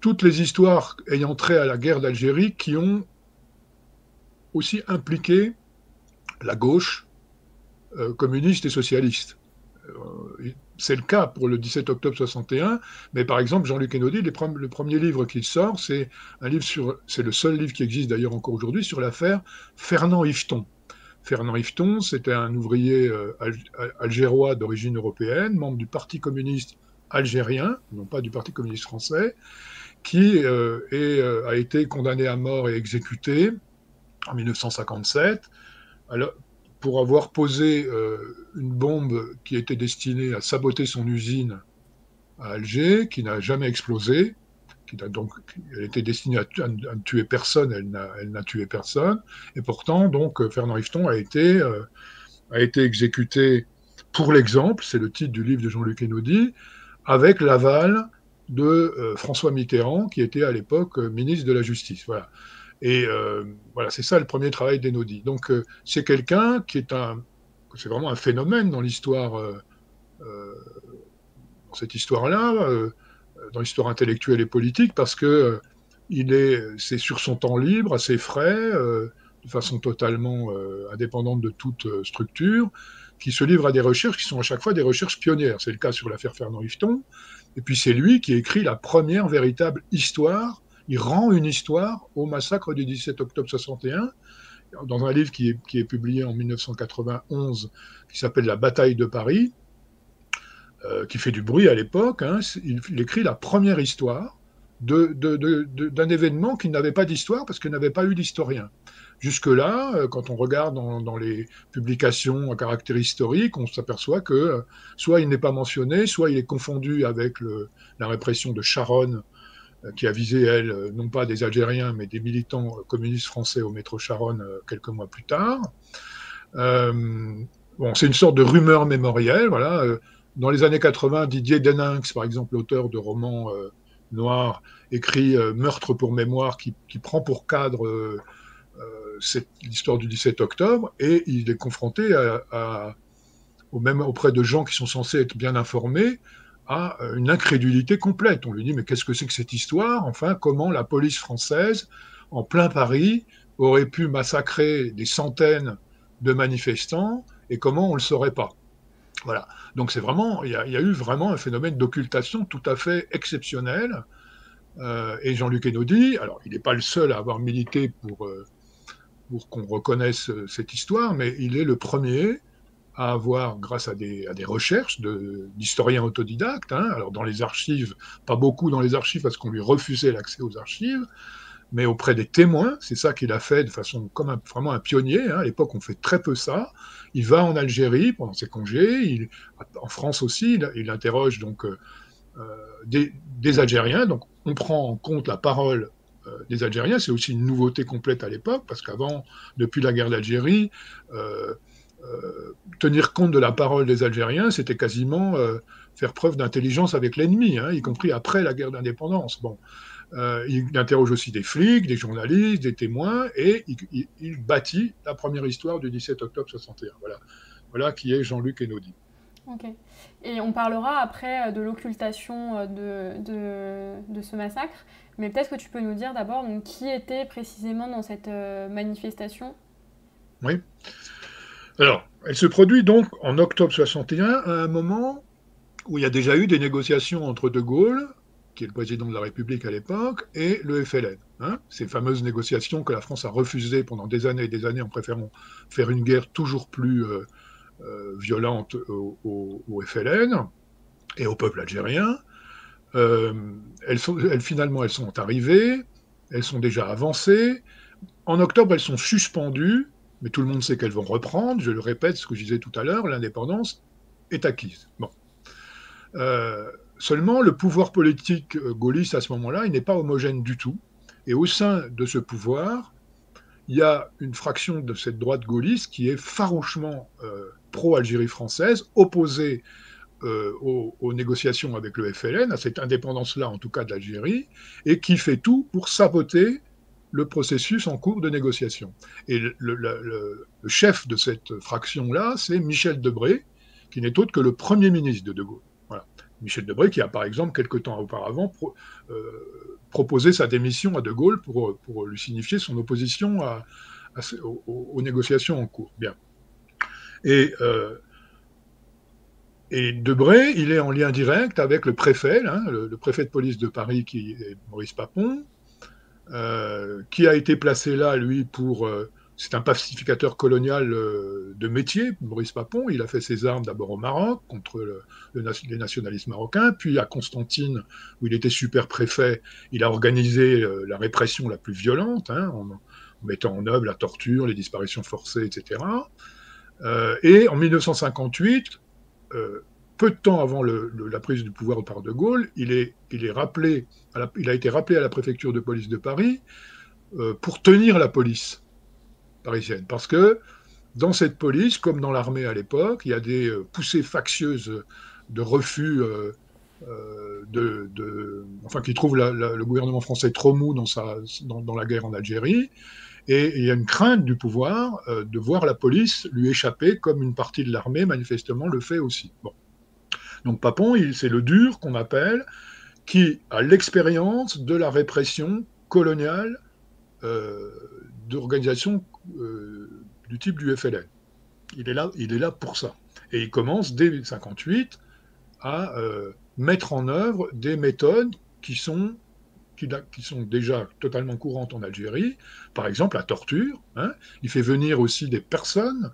toutes les histoires ayant trait à la guerre d'Algérie qui ont aussi impliqué la gauche communiste et socialiste c'est le cas pour le 17 octobre 61, mais par exemple, Jean-Luc Enaudi, le premier livre qu'il sort, c'est un livre sur, c'est le seul livre qui existe d'ailleurs encore aujourd'hui, sur l'affaire Fernand Yveton. Fernand Yveton, c'était un ouvrier euh, algérois d'origine européenne, membre du Parti communiste algérien, non pas du Parti communiste français, qui euh, euh, a été condamné à mort et exécuté en 1957 alors, pour avoir posé euh, une bombe qui était destinée à saboter son usine à Alger, qui n'a jamais explosé, qui a donc, elle était destinée à, ne tuer personne, elle n'a tué personne, et pourtant, donc, euh, Fernand Yveton a été, euh, a été exécuté pour l'exemple, c'est le titre du livre de Jean-Luc Enaudi, avec l'aval de François Mitterrand, qui était à l'époque ministre de la Justice. Voilà. Et euh, voilà, c'est ça le premier travail d'Enodi. Donc euh, c'est quelqu'un qui est un, c'est vraiment un phénomène dans l'histoire, euh, dans cette histoire-là, dans l'histoire intellectuelle et politique, parce que il est, c'est sur son temps libre, à ses frais, de façon totalement indépendante de toute structure, qui se livre à des recherches qui sont à chaque fois des recherches pionnières. C'est le cas sur l'affaire Fernand Yveton. Et puis c'est lui qui écrit la première véritable histoire il rend une histoire au massacre du 17 octobre 61 dans un livre qui est, publié en 1991 qui s'appelle La bataille de Paris, euh, qui fait du bruit à l'époque. Hein. il, écrit la première histoire d'un événement qui n'avait pas d'histoire parce qu'il n'avait pas eu d'historien. Jusque-là, euh, quand on regarde dans, les publications à caractère historique, on s'aperçoit que euh, soit il n'est pas mentionné, soit il est confondu avec la répression de Charonne, qui a visé, elle, non pas des Algériens, mais des militants communistes français au métro Charonne quelques mois plus tard. bon, c'est une sorte de rumeur mémorielle. Voilà. Dans les années 80, Didier Deninx, par exemple, l'auteur de romans noirs, écrit Meurtre pour mémoire, qui, prend pour cadre l'histoire du 17 octobre, et il est confronté à, au même auprès de gens qui sont censés être bien informés, à une incrédulité complète. On lui dit mais qu'est-ce que c'est que cette histoire? Enfin, comment la police française, en plein Paris, aurait pu massacrer des centaines de manifestants et comment on ne le saurait pas? Voilà. Donc c'est vraiment, il y, a, eu vraiment un phénomène d'occultation tout à fait exceptionnel. Euh, et Jean-Luc Enodi, alors il n'est pas le seul à avoir milité pour euh, pour qu'on reconnaisse euh, cette histoire, mais il est le premier à avoir, grâce à des, recherches d'historiens autodidactes, hein, alors dans les archives, pas beaucoup dans les archives parce qu'on lui refusait l'accès aux archives, mais auprès des témoins, c'est ça qu'il a fait de façon comme vraiment un pionnier. Hein, à l'époque, on fait très peu ça. Il va en Algérie pendant ses congés, en France aussi, il, interroge donc euh, euh, des, Algériens. Donc, on prend en compte la parole euh, des Algériens. C'est aussi une nouveauté complète à l'époque, parce qu'avant, depuis la guerre d'Algérie, tenir compte de la parole des Algériens, c'était quasiment faire preuve d'intelligence avec l'ennemi, hein, y compris après la guerre d'indépendance. Bon, il interroge aussi des flics, des journalistes, des témoins, et il, bâtit la première histoire du 17 octobre 61. Voilà, voilà qui est Jean-Luc Enodi. Ok. Et on parlera après de l'occultation de, de, ce massacre. Mais peut-être que tu peux nous dire d'abord qui était précisément dans cette euh, manifestation? Oui. Alors, elle se produit donc en octobre 61, à un moment où il y a déjà eu des négociations entre De Gaulle, qui est le président de la République à l'époque, et le FLN. Hein. ces fameuses négociations que la France a refusées pendant des années et des années en préférant faire une guerre toujours plus euh, euh, violente au, FLN et au peuple algérien. Euh, elles, sont, elles, finalement, elles sont arrivées, elles sont déjà avancées. En octobre, elles sont suspendues, mais tout le monde sait qu'elles vont reprendre. Je le répète, ce que je disais tout à l'heure, l'indépendance est acquise. Bon. Euh, seulement, le pouvoir politique euh, gaulliste à ce moment-là, il n'est pas homogène du tout. Et au sein de ce pouvoir, il y a une fraction de cette droite gaulliste qui est farouchement pro-Algérie française, opposée euh, aux, négociations avec le FLN, à cette indépendance-là en tout cas de l'Algérie, et qui fait tout pour saboter le processus en cours de négociation. Et le, chef de cette fraction-là, c'est Michel Debré, qui n'est autre que le Premier ministre de De Gaulle. Michel Debré, qui a par exemple, quelque temps auparavant, euh, proposé sa démission à De Gaulle pour, lui signifier son opposition aux, négociations en cours. Bien. Et euh, et Debré, il est en lien direct avec le préfet, le, préfet de police de Paris, qui est Maurice Papon, qui a été placé là, lui, pour... Euh, c'est un pacificateur colonial euh, de métier, Maurice Papon. Il a fait ses armes d'abord au Maroc contre le, les nationalistes marocains, puis à Constantine, où il était super préfet, il a organisé la répression la plus violente, hein, en, mettant en œuvre la torture, les disparitions forcées, etc. et en 1958, euh, peu de temps avant la prise du pouvoir par De Gaulle, il, est, il, est rappelé il a été rappelé à la préfecture de police de Paris euh, pour tenir la police parisienne. Parce que dans cette police, comme dans l'armée à l'époque, il y a des euh, poussées factieuses de refus, de, enfin, qui trouvent le gouvernement français trop mou dans, sa, dans la guerre en Algérie. Et il y a une crainte du pouvoir euh, de voir la police lui échapper, comme une partie de l'armée manifestement le fait aussi. Bon. Donc Papon, c'est le dur qu'on appelle, qui a l'expérience de la répression coloniale euh, d'organisations euh, du type du FLN. Il est, là, pour ça. Et il commence dès 1958 à euh, mettre en œuvre des méthodes qui sont déjà totalement courantes en Algérie, par exemple la torture. Hein. Il fait venir aussi des personnes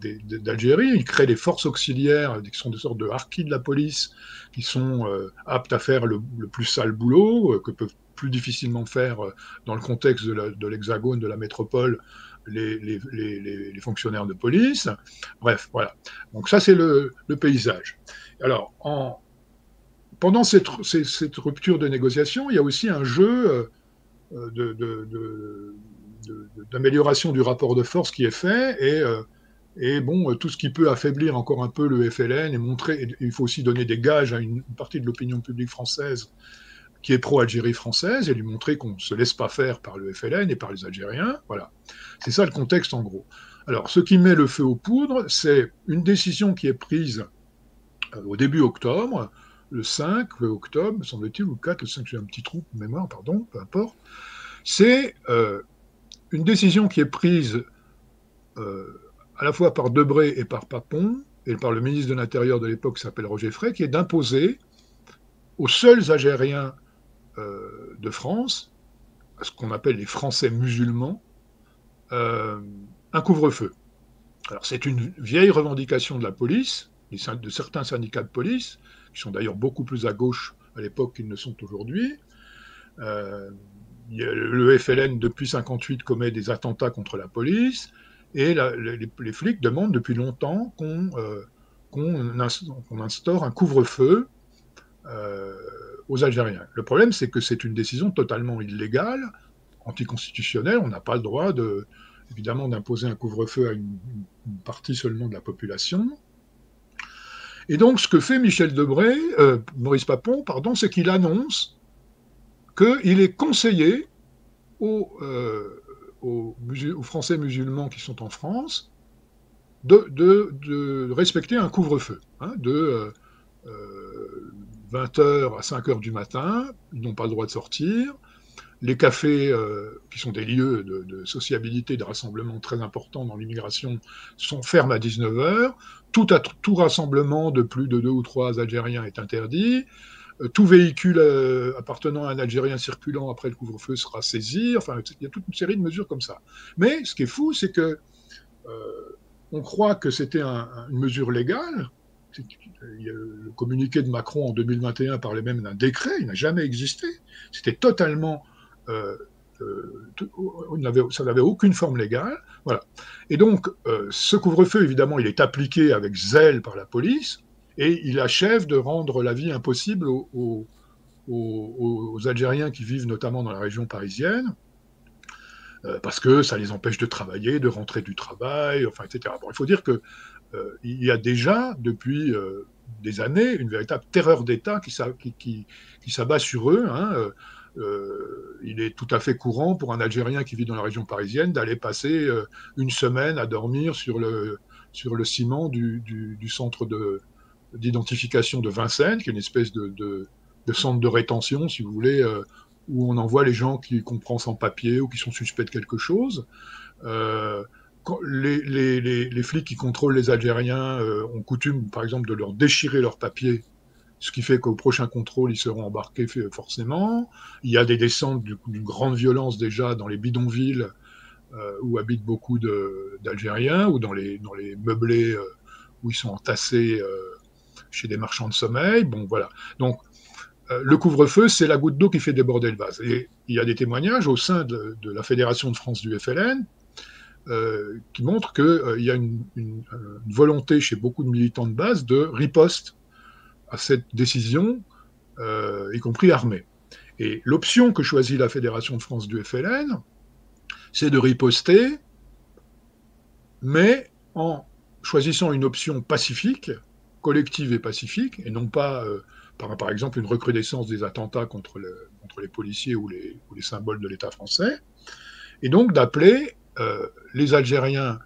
d'Algérie. Il crée des forces auxiliaires qui sont des sortes de harkis de la police, qui sont aptes à faire le, plus sale boulot, que peuvent plus difficilement faire dans le contexte de l'hexagone, de, la métropole, les, fonctionnaires de police. Bref, voilà. Donc ça, c'est le, le, Alors, en, pendant cette, rupture de négociation, il y a aussi un jeu d'amélioration du rapport de force qui est fait et, euh, et bon, tout ce qui peut affaiblir encore un peu le FLN et montrer, il faut aussi donner des gages à une partie de l'opinion publique française qui est pro-Algérie française et lui montrer qu'on ne se laisse pas faire par le FLN et par les Algériens. Voilà. C'est ça le contexte en gros. Alors, ce qui met le feu aux poudres, c'est une décision qui est prise euh, au début octobre, le 5 octobre, semble-t-il, ou le 4, le 5, j'ai un petit trou de mémoire, pardon, peu importe. C'est euh, une décision qui est prise euh, à la fois par Debré et par Papon, et par le ministre de l'Intérieur de l'époque qui s'appelle Roger Frey, qui est d'imposer aux seuls Algériens euh, de France, à ce qu'on appelle les Français musulmans, un couvre-feu. Alors c'est une vieille revendication de la police, de certains syndicats de police, qui sont d'ailleurs beaucoup plus à gauche à l'époque qu'ils ne sont aujourd'hui. Euh, le FLN, depuis 1958, commet des attentats contre la police, et les, flics demandent depuis longtemps qu'on euh, instaure un couvre-feu euh, aux Algériens. Le problème, c'est que c'est une décision totalement illégale, anticonstitutionnelle. On n'a pas le droit, de, évidemment, d'imposer un couvre-feu à une, partie seulement de la population. Et donc, ce que fait Michel Debré, euh, Maurice Papon, pardon, c'est qu'il annonce qu'il est conseillé aux, aux, Français musulmans qui sont en France de, respecter un couvre-feu, hein, de 20h euh, à 5h du matin, ils n'ont pas le droit de sortir, les cafés, euh, qui sont des lieux de, sociabilité, de rassemblement très importants dans l'immigration, sont fermes à 19h. Tout, tout, rassemblement de plus de deux ou trois Algériens est interdit. Euh, tout véhicule euh, appartenant à un Algérien circulant après le couvre-feu sera saisi. Enfin, il y a toute une série de mesures comme ça. Mais ce qui est fou, c'est que on croit que c'était une mesure légale. Le communiqué de Macron en 2021 parlait même d'un décret, il n'a jamais existé. C'était totalement euh, euh, ça n'avait aucune forme légale. Voilà. Et donc, euh, ce couvre-feu, évidemment, il est appliqué avec zèle par la police et il achève de rendre la vie impossible aux, Algériens qui vivent notamment dans la région parisienne, parce que ça les empêche de travailler, de rentrer du travail, enfin, etc. Bon, il faut dire qu'il il y a déjà, depuis des années, une véritable terreur d'État qui, s'abat sur eux. Hein, euh, il est tout à fait courant pour un Algérien qui vit dans la région parisienne d'aller passer euh, une semaine à dormir sur le, ciment du, centre d'identification de, Vincennes, qui est une espèce de, centre de rétention, si vous voulez, euh, où on envoie les gens qui comprennent sans papier ou qui sont suspects de quelque chose. Les, les, flics qui contrôlent les Algériens ont coutume, par exemple, de leur déchirer leurs papiers ce qui fait qu'au prochain contrôle, ils seront embarqués forcément. Il y a des descentes d'une grande violence déjà dans les bidonvilles euh, où habitent beaucoup d'Algériens, ou dans les, meublés euh, où ils sont entassés euh, chez des marchands de sommeil. Bon, voilà. Donc, le couvre-feu, c'est la goutte d'eau qui fait déborder le vase. Et il y a des témoignages au sein de, la Fédération de France du FLN qui montrent qu'il y a une, volonté chez beaucoup de militants de base de riposte à cette décision, euh, y compris armée. Et l'option que choisit la Fédération de France du FLN, c'est de riposter, mais en choisissant une option pacifique, collective et pacifique, et non pas, euh, par, exemple, une recrudescence des attentats contre, les policiers ou les, symboles de l'État français, et donc d'appeler euh, les Algériens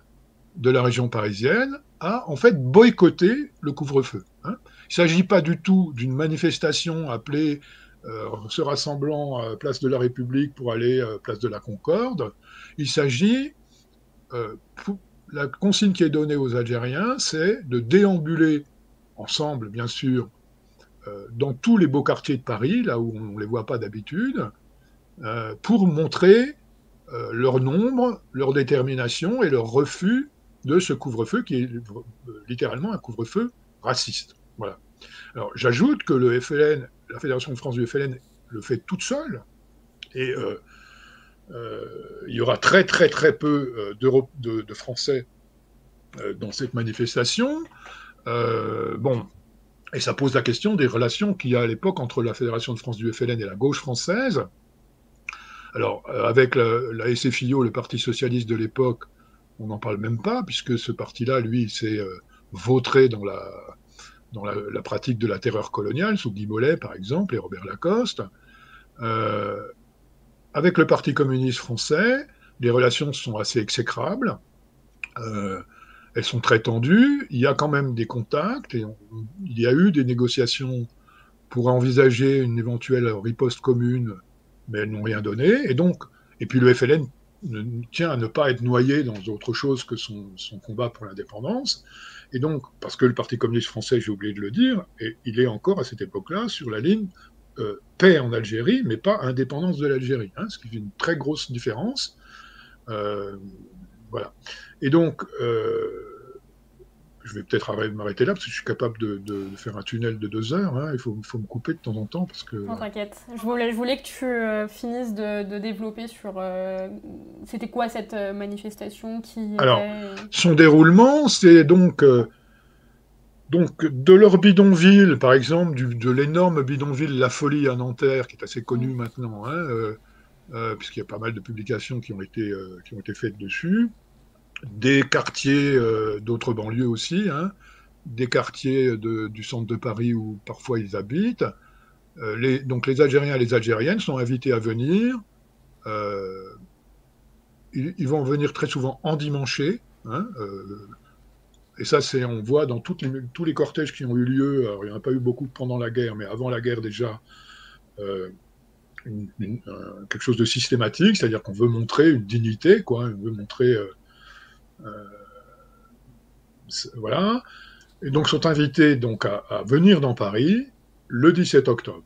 de la région parisienne à en fait boycotter le couvre-feu. Hein. Il ne s'agit pas du tout d'une manifestation appelée euh, se rassemblant à Place de la République pour aller à Place de la Concorde. Il s'agit, la consigne qui est donnée aux Algériens, c'est de déambuler ensemble, bien sûr, euh, dans tous les beaux quartiers de Paris, là où on ne les voit pas d'habitude, pour montrer leur nombre, leur détermination et leur refus de ce couvre-feu qui est littéralement un couvre-feu raciste. Voilà. Alors j'ajoute que le FLN, la Fédération de France du FLN, le fait toute seule et il y aura très très très peu de, Français dans cette manifestation. Bon, et ça pose la question des relations qu'il y a à l'époque entre la Fédération de France du FLN et la gauche française. Alors, euh, avec la, SFIO, le Parti socialiste de l'époque, on n'en parle même pas, puisque ce parti-là, lui, s'est euh, vautré dans, la, dans la, pratique de la terreur coloniale, sous Guy Mollet, par exemple, et Robert Lacoste. Euh, avec le Parti communiste français, les relations sont assez exécrables elles sont très tendues. Il y a quand même des contacts et il y a eu des négociations pour envisager une éventuelle riposte commune, mais elles n'ont rien donné. Et donc, et puis le FLN tient à ne pas être noyé dans autre chose que son, combat pour l'indépendance. Et donc, parce que le Parti communiste français, j'ai oublié de le dire, et il est encore à cette époque-là sur la ligne euh, paix en Algérie, mais pas indépendance de l'Algérie, hein, ce qui fait une très grosse différence. Euh, voilà. Et donc, euh, je vais peut-être m'arrêter là parce que je suis capable de, faire un tunnel de deux heures. Hein. Il faut, me couper de temps en temps parce que. Non, t'inquiète. Je voulais, je voulais que tu euh, finisses de, développer sur. Euh, c'était quoi cette manifestation qui. Alors, son déroulement, c'est donc. donc, de leur bidonville, par exemple, de l'énorme bidonville La Folie à Nanterre, qui est assez connu maintenant, hein, puisqu'il y a pas mal de publications qui ont été, qui ont été faites dessus des quartiers euh, d'autres banlieues aussi, hein, des quartiers du centre de Paris où parfois ils habitent. Euh, donc les Algériens et les Algériennes sont invités à venir. Euh, ils, vont venir très souvent endimanchés. Hein, et ça, c'est, on voit dans toutes les, tous les cortèges qui ont eu lieu, alors il n'y en a pas eu beaucoup pendant la guerre, mais avant la guerre déjà, quelque chose de systématique, c'est-à-dire qu'on veut montrer une dignité, quoi, on veut montrer euh, voilà. Et donc sont invités donc à, venir dans Paris le 17 octobre.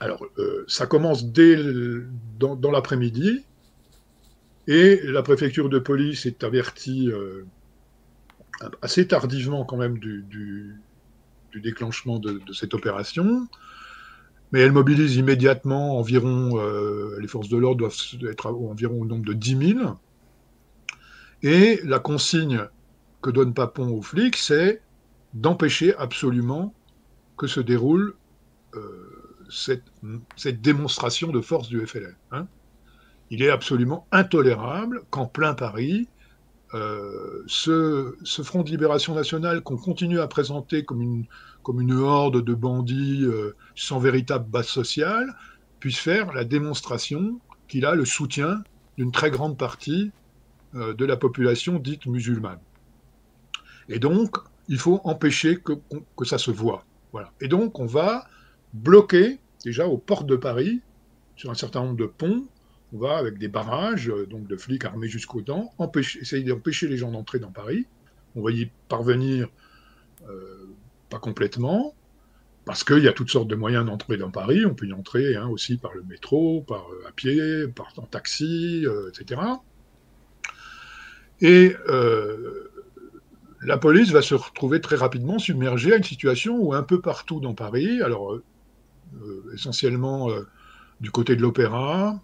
Alors, euh, ça commence dès dans, l'après-midi, et la préfecture de police est avertie euh, assez tardivement quand même du, déclenchement de, cette opération, mais elle mobilise immédiatement environ, les forces de l'ordre doivent être environ au nombre de 10 000, et la consigne que donne Papon aux flics, c'est d'empêcher absolument que se déroule euh, cette, démonstration de force du FLN. Hein. Il est absolument intolérable qu'en plein Paris, euh, ce, Front de libération nationale qu'on continue à présenter comme une, comme une horde de bandits euh, sans véritable base sociale puisse faire la démonstration qu'il a le soutien d'une très grande partie euh, de la population dite musulmane. Et donc, il faut empêcher que, ça se voit. Voilà. Et donc, on va bloquer, déjà aux portes de Paris, sur un certain nombre de ponts, on va, avec des barrages, euh, donc de flics armés jusqu'aux dents, essayer d'empêcher les gens d'entrer dans Paris. On va y parvenir pas complètement, parce qu'il y a toutes sortes de moyens d'entrer dans Paris. On peut y entrer hein, aussi par le métro, par à pied, par en taxi, etc. Et euh, la police va se retrouver très rapidement submergée à une situation où un peu partout dans Paris, alors euh, essentiellement euh, du côté de l'Opéra,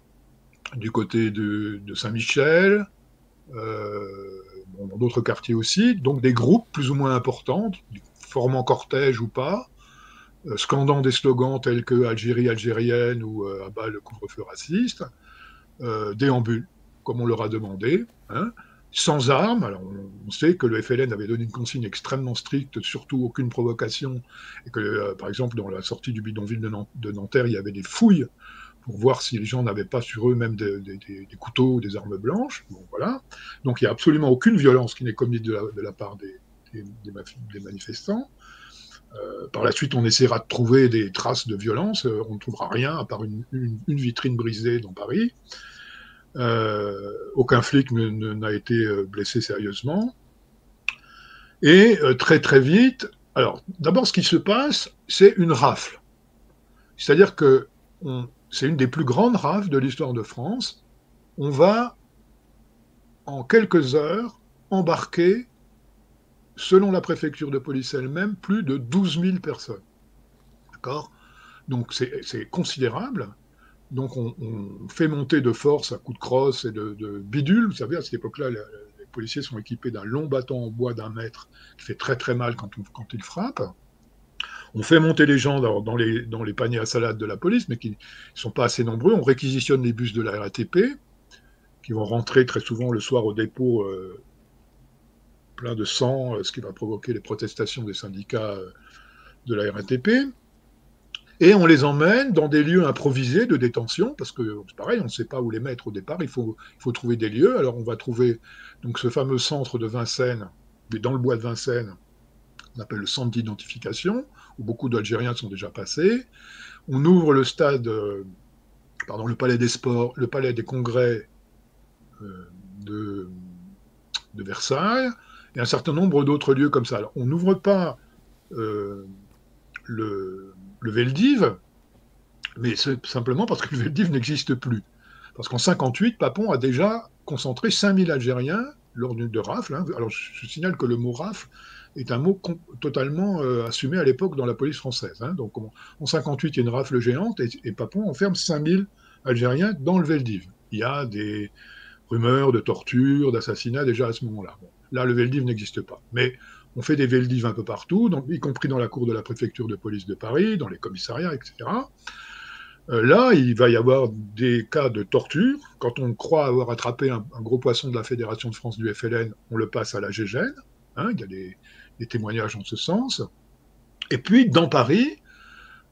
du côté de, Saint-Michel, dans d'autres quartiers aussi, donc des groupes plus ou moins importants, formant cortège ou pas, scandant des slogans tels que Algérie algérienne ou à bas le couvre-feu raciste, déambulent, comme on leur a demandé. Hein, sans armes. Alors, on sait que le FLN avait donné une consigne extrêmement stricte, surtout aucune provocation, et que, euh, par exemple, dans la sortie du bidonville de, Nanterre, il y avait des fouilles pour voir si les gens n'avaient pas sur eux même des, couteaux ou des armes blanches. Bon, voilà. Donc, il n'y a absolument aucune violence qui n'est commise de la, part des, manifestants. Euh, par la suite, on essaiera de trouver des traces de violence. Euh, on ne trouvera rien à part une vitrine brisée dans Paris. Euh, aucun flic n'a été blessé sérieusement. Et très très vite, alors d'abord ce qui se passe, c'est une rafle. C'est-à-dire que c'est une des plus grandes rafles de l'histoire de France. on va, en quelques heures, embarquer, selon la préfecture de police elle-même, plus de 12 000 personnes. D'accord? Donc c'est considérable. Donc on, fait monter de force à coups de crosse et de, de bidule. Vous savez, à cette époque-là, les, policiers sont équipés d'un long bâton en bois d'un mètre qui fait très très mal quand, quand ils frappent. On fait monter les gens dans, les, dans les paniers à salade de la police, mais qui ne sont pas assez nombreux. On réquisitionne les bus de la RATP, qui vont rentrer très souvent le soir au dépôt euh, plein de sang, euh, ce qui va provoquer les protestations des syndicats euh, de la RATP. Et on les emmène dans des lieux improvisés de détention, parce que c'est pareil, on ne sait pas où les mettre au départ, il faut, trouver des lieux. Alors on va trouver donc ce fameux centre de Vincennes, dans le bois de Vincennes, on appelle le centre d'identification, où beaucoup d'Algériens sont déjà passés. On ouvre le stade, euh, pardon, le palais des sports, le palais des congrès de, Versailles, et un certain nombre d'autres lieux comme ça. On n'ouvre pas euh, le, Veldiv, mais c'est simplement parce que le Veldiv n'existe plus. Parce qu'en 58, Papon a déjà concentré 5000 Algériens lors de rafle. Hein. Alors je, signale que le mot rafle est un mot totalement euh, assumé à l'époque dans la police française. Hein. Donc en 58, il y a une rafle géante et, Papon enferme 5000 Algériens dans le Veldiv. Il y a des rumeurs de torture, d'assassinat déjà à ce moment-là. Là, le Veldiv n'existe pas. Mais on fait des Veldiv un peu partout, y compris dans la cour de la préfecture de police de Paris, dans les commissariats, etc. Euh, là, il va y avoir des cas de torture. Quand on croit avoir attrapé un, gros poisson de la Fédération de France du FLN, on le passe à la GGN. Hein, il y a des, témoignages en ce sens. Et puis, dans Paris,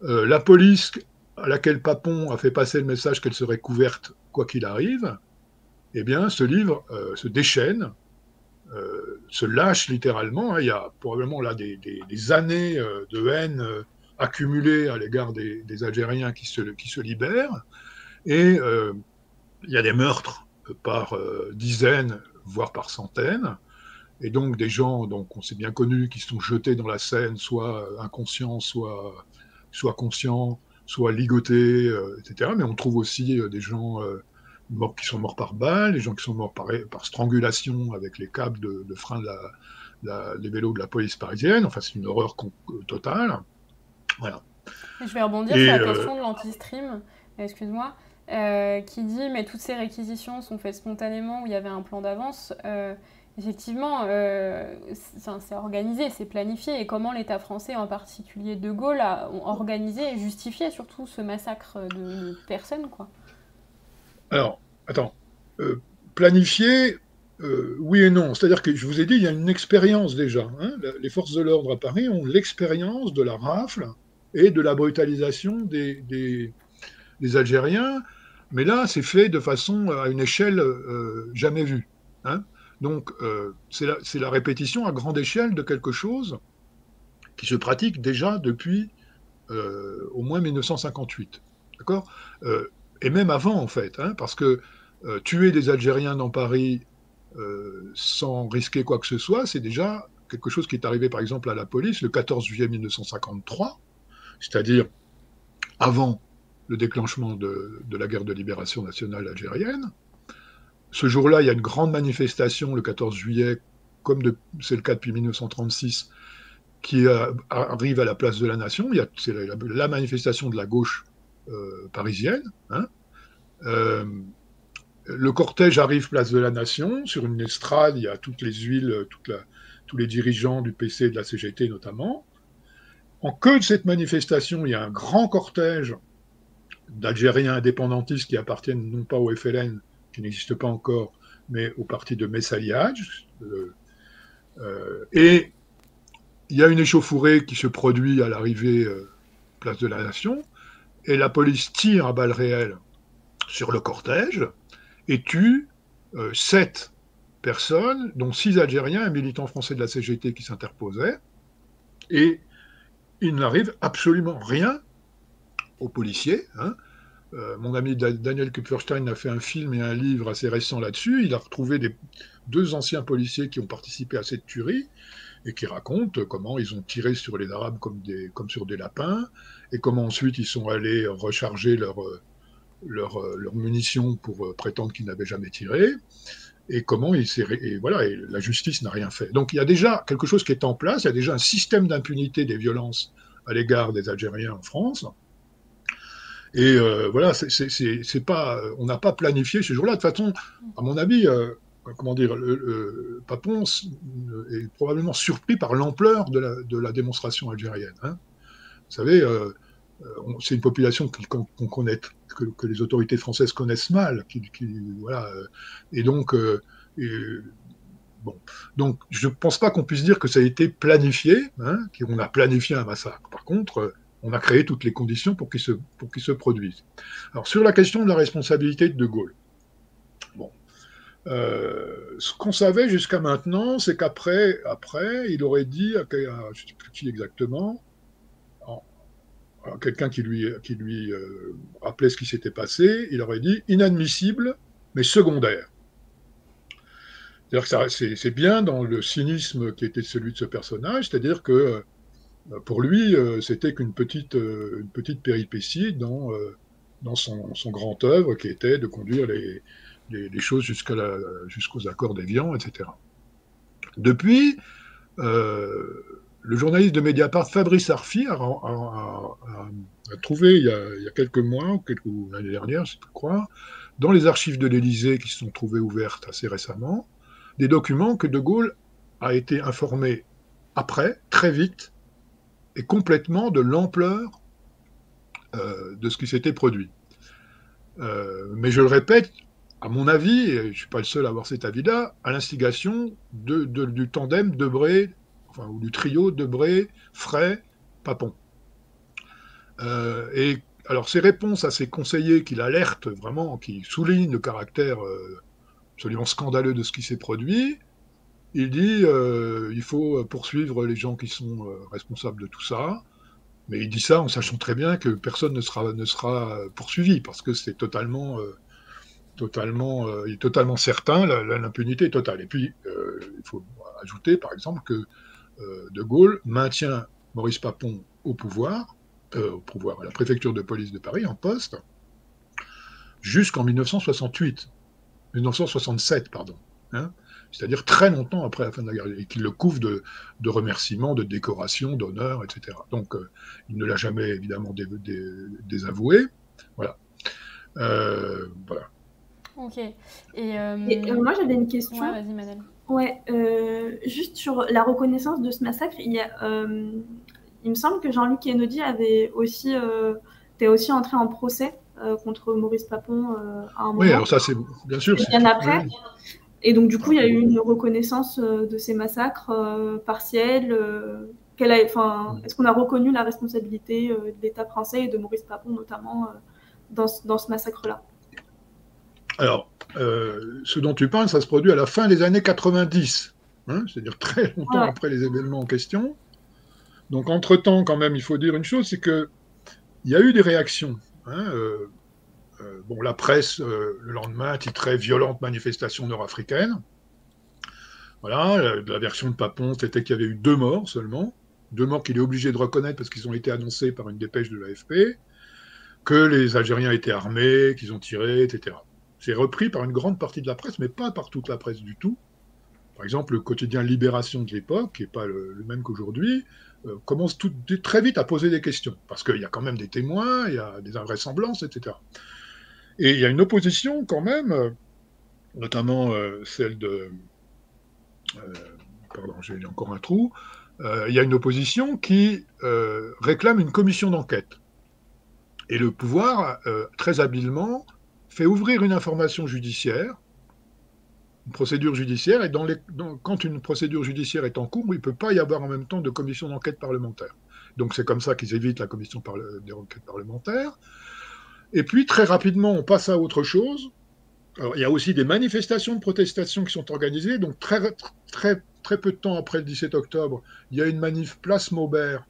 euh, la police à laquelle Papon a fait passer le message qu'elle serait couverte quoi qu'il arrive, eh bien, ce livre euh, se déchaîne euh, se lâche littéralement. Hein. Il y a probablement là des, années euh, de haine euh, accumulées à l'égard des, Algériens qui se, qui se libèrent. Et il y a des meurtres par dizaines, voire par centaines. Et donc des gens, donc on s'est bien connus, qui sont jetés dans la Seine, soit inconscients, soit, soit conscients, soit ligotés, etc. Mais on trouve aussi des gens morts qui sont morts par balle, les gens qui sont morts par, par strangulation avec les câbles de, frein de la, des vélos de la police parisienne. Enfin, c'est une horreur totale. Voilà. Je vais rebondir sur la euh, question de l'anti-stream, excuse-moi, euh, qui dit mais toutes ces réquisitions sont faites spontanément où il y avait un plan d'avance. Euh, effectivement, c'est organisé, c'est planifié. Et comment l'État français, en particulier De Gaulle, a organisé et justifié surtout ce massacre de, de personnes, quoi alors, attends. Euh, planifier, euh, oui et non. C'est-à-dire que je vous ai dit, il y a une expérience déjà. Hein. Les forces de l'ordre à Paris ont l'expérience de la rafle et de la brutalisation des, Algériens. Mais là, c'est fait de façon à une échelle euh, jamais vue. Hein. Donc, c'est la, la, répétition à grande échelle de quelque chose qui se pratique déjà depuis au moins 1958. D'accord? Et même avant en fait, hein, parce que euh, tuer des Algériens dans Paris euh, sans risquer quoi que ce soit, c'est déjà quelque chose qui est arrivé par exemple à la police le 14 juillet 1953, c'est-à-dire avant le déclenchement de, la guerre de libération nationale algérienne. Ce jour-là, il y a une grande manifestation le 14 juillet, comme c'est le cas depuis 1936, qui arrive à la place de la Nation. C'est la, manifestation de la gauche parisienne. Hein. Euh, le cortège arrive place de la Nation, sur une estrade, il y a toutes les huiles, tous les dirigeants du PC et de la CGT notamment. En queue de cette manifestation, il y a un grand cortège d'Algériens indépendantistes qui appartiennent non pas au FLN, qui n'existe pas encore, mais au parti de Messaliage. Euh, et il y a une échauffourée qui se produit à l'arrivée place de la Nation et la police tire à balles réelles sur le cortège et tue euh, sept personnes, dont six Algériens, un militant français de la CGT qui s'interposait, et il n'arrive absolument rien aux policiers. Hein. Euh, mon ami Daniel Kupferstein a fait un film et un livre assez récent là-dessus. Il a retrouvé deux anciens policiers qui ont participé à cette tuerie et qui racontent comment ils ont tiré sur les Arabes comme, sur des lapins, et comment ensuite ils sont allés recharger leur, leurs munitions pour prétendre qu'ils n'avaient jamais tiré et comment il s'est et voilà la justice n'a rien fait. Donc il y a déjà quelque chose qui est en place, il y a déjà un système d'impunité des violences à l'égard des Algériens en France. Et euh, voilà, c'est pas, on n'a pas planifié ce jour-là. De toute façon, à mon avis, euh, comment dire, le, Papon est probablement surpris par l'ampleur de la, démonstration algérienne. Hein. Vous savez, euh, c'est une population qu'on connaît que, les autorités françaises connaissent mal. Et donc, euh, bon, donc je ne pense pas qu'on puisse dire que ça a été planifié, hein, qu'on a planifié un massacre. Par contre, on a créé toutes les conditions pour qu'il se, se produise. Alors, sur la question de la responsabilité de De Gaulle, euh, ce qu'on savait jusqu'à maintenant, c'est qu'après, après, il aurait dit à, je ne sais plus qui exactement, quelqu'un qui lui, qui lui euh, rappelait ce qui s'était passé, il aurait dit inadmissible, mais secondaire. C'est bien dans le cynisme qui était celui de ce personnage, c'est-à-dire que euh, pour lui, c'était qu'une petite, une petite péripétie dans, dans son, son, grand œuvre qui était de conduire les, les, choses jusqu'aux accords d'Évian, etc. Depuis, le journaliste de Mediapart, Fabrice Arfi, a, trouvé il y, a, quelques mois, ou l'année dernière, sais plus quoi, dans les archives de l'Élysée qui se sont trouvées ouvertes assez récemment, des documents que De Gaulle a été informé après, très vite, et complètement de l'ampleur euh, de ce qui s'était produit. Euh, mais je le répète, à mon avis, et je ne suis pas le seul à avoir cet avis-là, à l'instigation du tandem Debré ou du trio Debré, Fray, Papon. Euh, et alors ces réponses à ces conseillers qui l'alertent vraiment, qui soulignent le caractère euh, absolument scandaleux de ce qui s'est produit, il dit euh, il faut poursuivre les gens qui sont responsables de tout ça. Mais il dit ça en sachant très bien que personne ne sera, ne sera poursuivi parce que c'est totalement, totalement, il est totalement certain, l'impunité est totale. Et puis, il faut ajouter par exemple que euh, de Gaulle maintient Maurice Papon au pouvoir, euh, au pouvoir à la préfecture de police de Paris, en poste, jusqu'en 1968, 1967, pardon. Hein, c'est-à-dire très longtemps après la fin de la guerre, et qu'il le couvre de, remerciements, de décorations, d'honneurs, etc. Donc, euh, il ne l'a jamais évidemment désavoué. Voilà. voilà. Ok. Et, moi, j'avais une question. vas-y, Madeleine. Ouais, euh, juste sur la reconnaissance de ce massacre, il, y a, euh, il me semble que Jean-Luc Kennedy avait aussi, euh, était aussi entré en procès contre Maurice Papon à un moment. Oui, alors ça c'est bien sûr. Bien après. Et donc du coup, il y a eu une reconnaissance de ces massacres partiels. enfin, Est-ce qu'on a reconnu la responsabilité de l'État français et de Maurice Papon notamment dans, dans ce massacre-là? Alors, euh, ce dont tu parles, ça se produit à la fin des années 90, hein, c'est-à-dire très longtemps après les événements en question. Donc, entre-temps, quand même, il faut dire une chose, c'est qu'il y a eu des réactions. Hein, euh, euh, bon, la presse, le lendemain, titrait Violente manifestation nord-africaine. Voilà, la, version de Papon, c'était qu'il y avait eu deux morts seulement, deux morts qu'il est obligé de reconnaître parce qu'ils ont été annoncés par une dépêche de l'AFP, que les Algériens étaient armés, qu'ils ont tiré, etc. C'est repris par une grande partie de la presse, mais pas par toute la presse du tout. Par exemple, le quotidien Libération de l'époque, qui n'est pas le, même qu'aujourd'hui, euh, commence très vite à poser des questions, parce qu'il y a quand même des témoins, il y a des invraisemblances, etc. Et il y a une opposition quand même, euh, notamment euh, celle de... pardon, j'ai encore un trou. il y a une opposition qui réclame une commission d'enquête. Et le pouvoir, très habilement, fait ouvrir une information judiciaire, une procédure judiciaire, et quand une procédure judiciaire est en cours, il ne peut pas y avoir en même temps de commission d'enquête parlementaire. Donc c'est comme ça qu'ils évitent la commission des enquêtes parlementaires. Et puis très rapidement, on passe à autre chose. Il y a aussi des manifestations de protestation qui sont organisées. Donc très, très, très peu de temps après le 17 octobre, il y a une manif Place Maubert.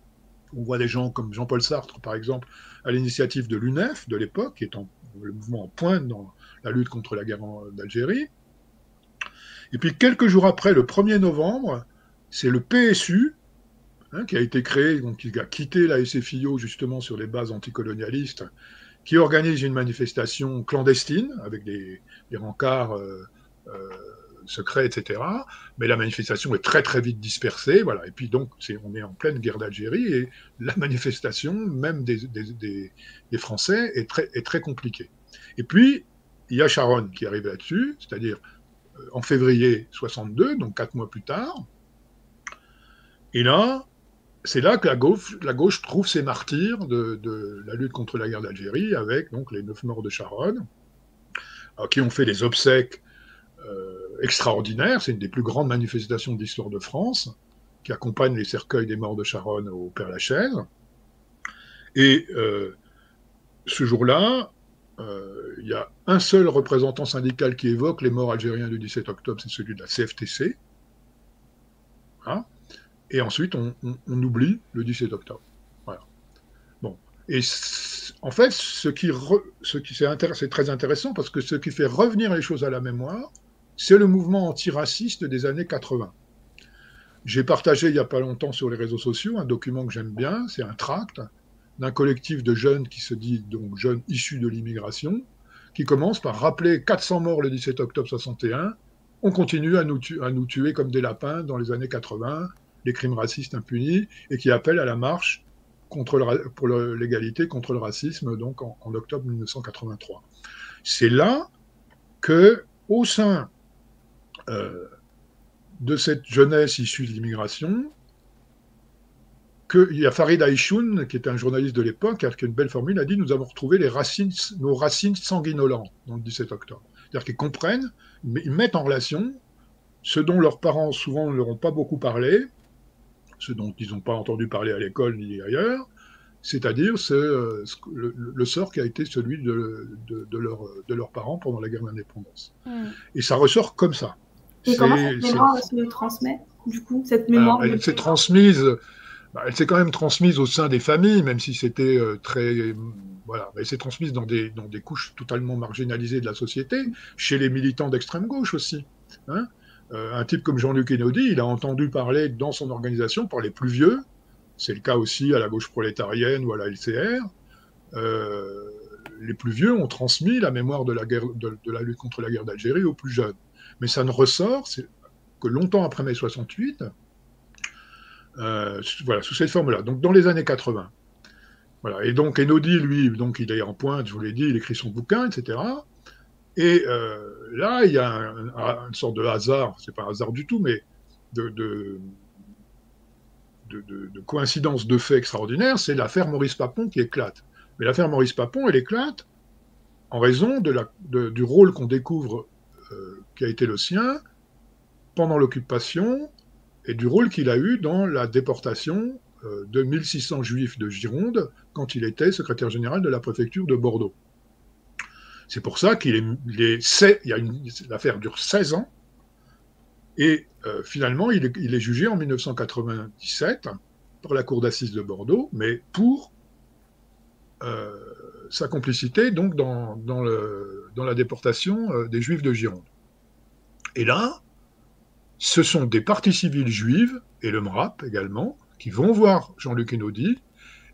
On voit des gens comme Jean-Paul Sartre, par exemple, à l'initiative de l'UNEF de l'époque, qui est en le mouvement en pointe dans la lutte contre la guerre d'Algérie. Et puis quelques jours après, le 1er novembre, c'est le PSU hein, qui a été créé, donc qui a quitté la SFIO justement sur les bases anticolonialistes, qui organise une manifestation clandestine avec des, rencarts euh, euh, secrets, etc. Mais la manifestation est très très vite dispersée, voilà. Et puis donc on est en pleine guerre d'Algérie et la manifestation, même des, Français, est très, est très compliquée. Et puis il y a Sharon qui arrive là-dessus, c'est-à-dire euh, en février 62, donc quatre mois plus tard. Et là, c'est là que la gauche, trouve ses martyrs de, la lutte contre la guerre d'Algérie, avec donc les neuf morts de Charonne, euh, qui ont fait des obsèques euh, extraordinaires. C'est une des plus grandes manifestations de l'histoire de France, qui accompagne les cercueils des morts de Charonne au Père Lachaise. Et euh, ce jour-là, il y a un seul représentant syndical qui évoque les morts algériens du 17 octobre, c'est celui de la CFTC. Hein? Et ensuite on, oublie le 17 octobre. Bon. Et en fait, ce qui c'est très intéressant parce que ce qui fait revenir les choses à la mémoire, c'est le mouvement antiraciste des années 80. J'ai partagé il n'y a pas longtemps sur les réseaux sociaux un document que j'aime bien, c'est un tract d'un collectif de jeunes qui se dit donc jeunes issus de l'immigration, qui commence par rappeler 400 morts le 17 octobre 61, on continue à nous, tuer comme des lapins dans les années 80, les crimes racistes impunis et qui appelle à la marche contre pour l'égalité contre le racisme donc en, octobre 1983. C'est là que au sein euh, de cette jeunesse issue de l'immigration, qu'il y a Farid Aïchoun, qui est un journaliste de l'époque, qui a une belle formule, a dit Nous avons retrouvé les racines, nos racines sanguinolentes dans le 17 octobre. C'est-à-dire qu'ils comprennent, ils mettent en relation ce dont leurs parents souvent ne leur ont pas beaucoup parlé, ce dont ils n'ont pas entendu parler à l'école ni ailleurs, c'est-à-dire euh, le, sort qui a été celui de, de, leurs parents pendant la guerre d'indépendance. Hmm. Et ça ressort comme ça. Et comment cette mémoire se transmet, du coup, cette mémoire Elle s'est transmise, bah, elle s'est quand même transmise au sein des familles, même si c'était euh, très... Voilà, elle s'est transmise dans des, dans des couches totalement marginalisées de la société, chez les militants d'extrême gauche aussi. Hein euh, un type comme Jean-Luc Kennedy, il a entendu parler dans son organisation par les plus vieux, c'est le cas aussi à la gauche prolétarienne ou à la LCR, euh, les plus vieux ont transmis la mémoire de la, guerre, de, la lutte contre la guerre d'Algérie aux plus jeunes. Mais ça ne ressort que longtemps après mai 68, euh, voilà, sous cette forme-là. Donc dans les années 80. Voilà. Et donc Enodi, lui, donc il est en pointe, je vous l'ai dit, il écrit son bouquin, etc. Et euh, là, il y a une sorte de hasard, c'est pas un hasard du tout, mais de, de, de, coïncidence de faits extraordinaires, c'est l'affaire Maurice Papon qui éclate. Mais l'affaire Maurice Papon, elle éclate en raison de la, du rôle qu'on découvre euh, qui a été le sien pendant l'occupation et du rôle qu'il a eu dans la déportation euh, de 1600 juifs de Gironde quand il était secrétaire général de la préfecture de Bordeaux. C'est pour ça qu'il est, il y a une, l'affaire dure 16 ans, et euh, finalement, il est, jugé en 1997 par la cour d'assises de Bordeaux, mais pour euh, sa complicité donc dans, le, dans la déportation des Juifs de Gironde. Et là, ce sont des parties civiles juives, et le MRAP également, qui vont voir Jean-Luc Enodi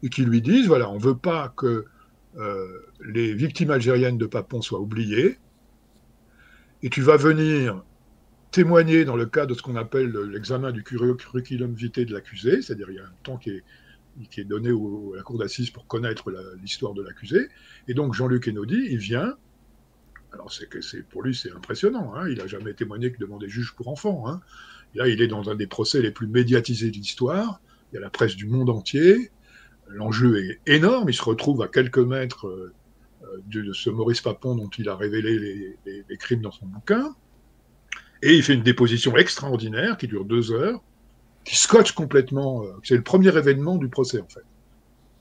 et qui lui disent, voilà, on ne veut pas que euh, les victimes algériennes de Papon soient oubliées, et tu vas venir témoigner dans le cas de ce qu'on appelle l'examen du curriculum vitae de l'accusé, c'est-à-dire il y a un temps qui est, qui est donné à la cour d'assises pour connaître l'histoire de l'accusé, et donc Jean-Luc Enodi, il vient, alors c'est que pour lui c'est impressionnant, hein, il n'a jamais témoigné que devant des juges pour enfants, hein. là il est dans un des procès les plus médiatisés de l'histoire, il y a la presse du monde entier, l'enjeu est énorme. Il se retrouve à quelques mètres euh, de, ce Maurice Papon dont il a révélé les, crimes dans son bouquin. Et il fait une déposition extraordinaire qui dure deux heures, qui scotche complètement. Euh, c'est le premier événement du procès, en fait.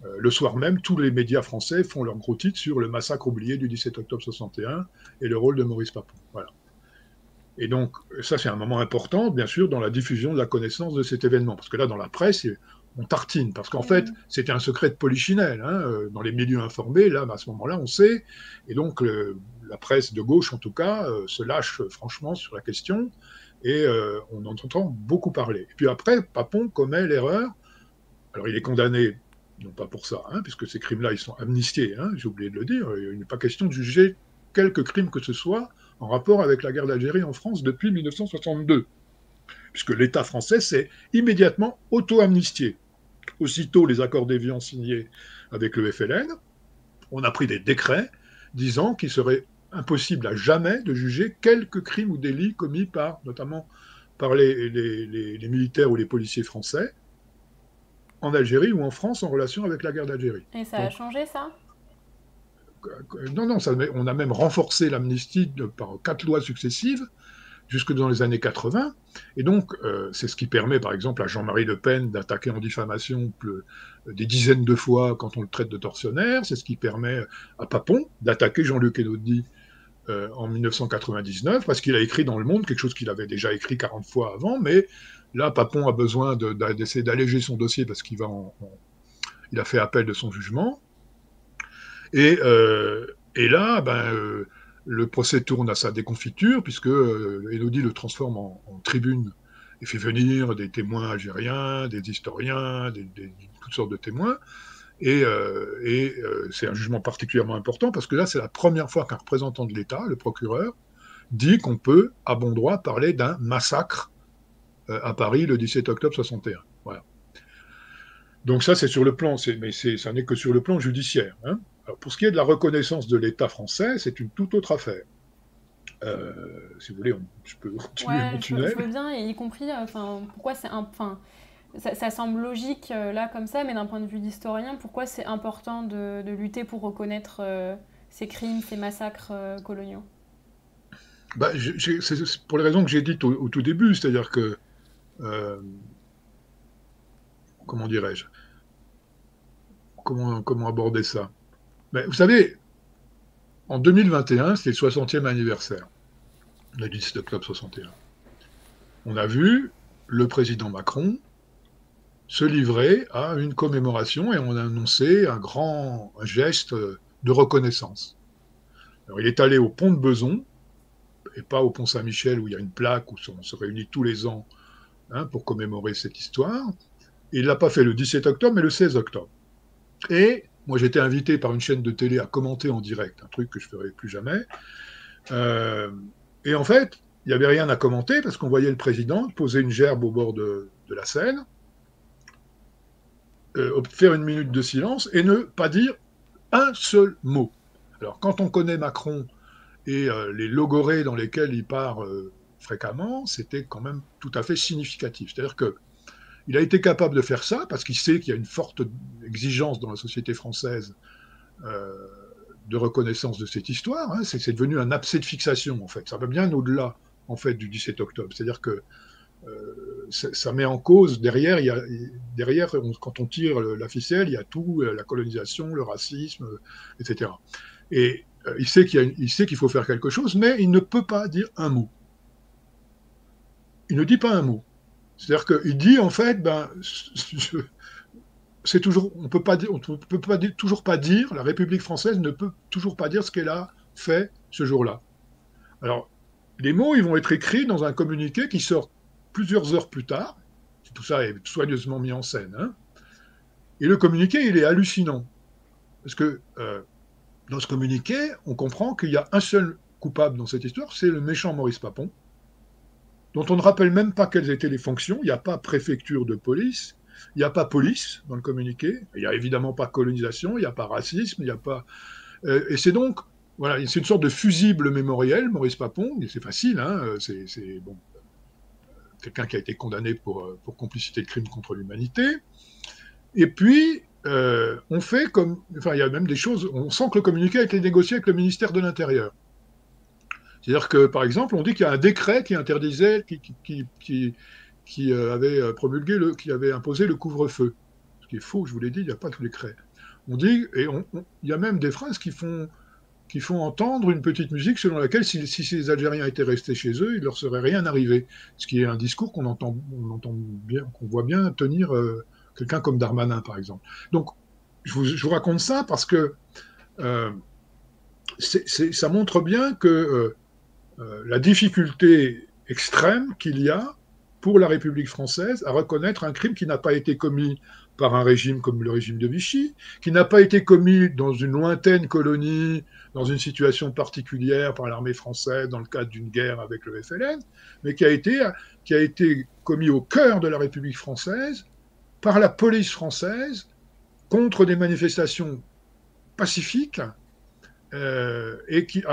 Euh, le soir même, tous les médias français font leur gros titre sur le massacre oublié du 17 octobre 61 et le rôle de Maurice Papon. Voilà. Et donc, ça, c'est un moment important, bien sûr, dans la diffusion de la connaissance de cet événement. Parce que là, dans la presse, on tartine, parce qu'en fait, c'était un secret de polichinelle. Hein, euh, dans les milieux informés, là, à ce moment-là, on sait. Et donc, la presse de gauche, en tout cas, euh, se lâche franchement sur la question, et euh, on en entend beaucoup parler. Et puis après, Papon commet l'erreur. Alors, il est condamné non pas pour ça, hein, puisque ces crimes-là, ils sont amnistiés, hein, j'ai oublié de le dire, il n'est pas question de juger quelques crimes que ce soit en rapport avec la guerre d'Algérie en France depuis 1962, puisque l'État français s'est immédiatement auto-amnistié. Aussitôt les accords d'Évian signés avec le FLN, on a pris des décrets disant qu'il serait impossible à jamais de juger quelques crimes ou délits commis par, notamment par les militaires ou les policiers français, en Algérie ou en France en relation avec la guerre d'Algérie. Et ça a changé ça? Non, non, ça, on a même renforcé l'amnistie par quatre lois successives jusque dans les années 80. Et donc, euh, c'est ce qui permet, par exemple, à Jean-Marie Le Pen d'attaquer en diffamation des dizaines de fois quand on le traite de tortionnaire. C'est ce qui permet à Papon d'attaquer Jean-Luc Enodi euh, en 1999, parce qu'il a écrit dans Le Monde quelque chose qu'il avait déjà écrit 40 fois avant, mais Là, Papon a besoin d'essayer d'alléger son dossier parce qu'il va il a fait appel de son jugement. Et, euh, là, ben, euh, le procès tourne à sa déconfiture, puisque Elodie le transforme en, tribune et fait venir des témoins algériens, des historiens, des, toutes sortes de témoins. Et, et c'est un jugement particulièrement important parce que là, c'est la première fois qu'un représentant de l'État, le procureur, dit qu'on peut, à bon droit, parler d'un massacre euh, à Paris le 17 octobre 61. Voilà. Donc ça, c'est sur le plan, mais ça n'est que sur le plan judiciaire. Hein. pour ce qui est de la reconnaissance de l'État français, c'est une toute autre affaire. Euh, si vous voulez, je peux continuer mon tunnel. Je, veux bien, y compris, euh, enfin, pourquoi c'est enfin, ça, semble logique là comme ça, mais d'un point de vue d'historien, pourquoi c'est important de, lutter pour reconnaître ces crimes, ces massacres coloniaux? Bah, C'est pour les raisons que j'ai dites au tout début, c'est-à-dire que euh, comment dirais-je? Comment, comment aborder ça? Mais Vous savez, en 2021, c'est le 60e anniversaire, le 17 octobre 61. On a vu le président Macron se livrer à une commémoration et on a annoncé un grand geste de reconnaissance. Alors, il est allé au pont de Beson, et pas au pont Saint-Michel où il y a une plaque où on se réunit tous les ans Hein, pour commémorer cette histoire. il ne l'a pas fait le 17 octobre, mais le 16 octobre. Et moi, j'étais invité par une chaîne de télé à commenter en direct, un truc que je ne ferai plus jamais. Euh, et en fait, il n'y avait rien à commenter parce qu'on voyait le président poser une gerbe au bord de, la Seine, euh, faire une minute de silence et ne pas dire un seul mot. Alors, quand on connaît Macron et euh, les logorées dans lesquelles il part fréquemment, c'était quand même tout à fait significatif. C'est-à-dire que il a été capable de faire ça parce qu'il sait qu'il y a une forte exigence dans la société française euh, de reconnaissance de cette histoire. Hein. C'est devenu un abcès de fixation, en fait. Ça va bien au-delà, en fait, du 17 octobre. C'est-à-dire que euh, ça met en cause, derrière, il y a, derrière quand on tire la ficelle, il y a tout, euh, la colonisation, le racisme, etc. Et il sait qu'il faut faire quelque chose, mais il ne peut pas dire un mot il ne dit pas un mot. C'est-à-dire qu'il dit en fait, ben, c'est toujours, on peut pas dire, on peut pas toujours pas dire, la République française ne peut toujours pas dire ce qu'elle a fait ce jour-là. Alors, les mots, ils vont être écrits dans un communiqué qui sort plusieurs heures plus tard. Tout ça est soigneusement mis en scène. Hein. Et le communiqué, il est hallucinant. Parce que euh, dans ce communiqué, on comprend qu'il y a un seul coupable dans cette histoire, c'est le méchant Maurice Papon dont on ne rappelle même pas quelles étaient les fonctions. Il n'y a pas préfecture de police, il n'y a pas police dans le communiqué, il n'y a évidemment pas colonisation, il n'y a pas racisme, il n'y a pas. Euh, et c'est donc, voilà, c'est une sorte de fusible mémoriel, Maurice Papon, c'est facile, hein, c'est bon, quelqu'un qui a été condamné pour, euh, pour complicité de crimes contre l'humanité. Et puis, euh, on fait comme. Enfin, il y a même des choses. On sent que le communiqué a été négocié avec le ministère de l'Intérieur. C'est-à-dire que, par exemple, on dit qu'il y a un décret qui interdisait, qui, euh, avait euh, promulgué, le, qui avait imposé le couvre-feu. Ce qui est faux, je vous l'ai dit, il n'y a pas de décret. On dit, et il y a même des phrases qui font, qui font entendre une petite musique selon laquelle si, ces Algériens étaient restés chez eux, il leur serait rien arrivé. Ce qui est un discours qu'on entend, bien, qu'on voit bien tenir euh, quelqu'un comme Darmanin, par exemple. Donc, je vous, raconte ça parce que ça montre bien que euh, la difficulté extrême qu'il y a pour la République française à reconnaître un crime qui n'a pas été commis par un régime comme le régime de Vichy, qui n'a pas été commis dans une lointaine colonie, dans une situation particulière par l'armée française dans le cadre d'une guerre avec le FLN, mais qui a été, qui a été commis au cœur de la République française par la police française contre des manifestations pacifiques euh, et, qui,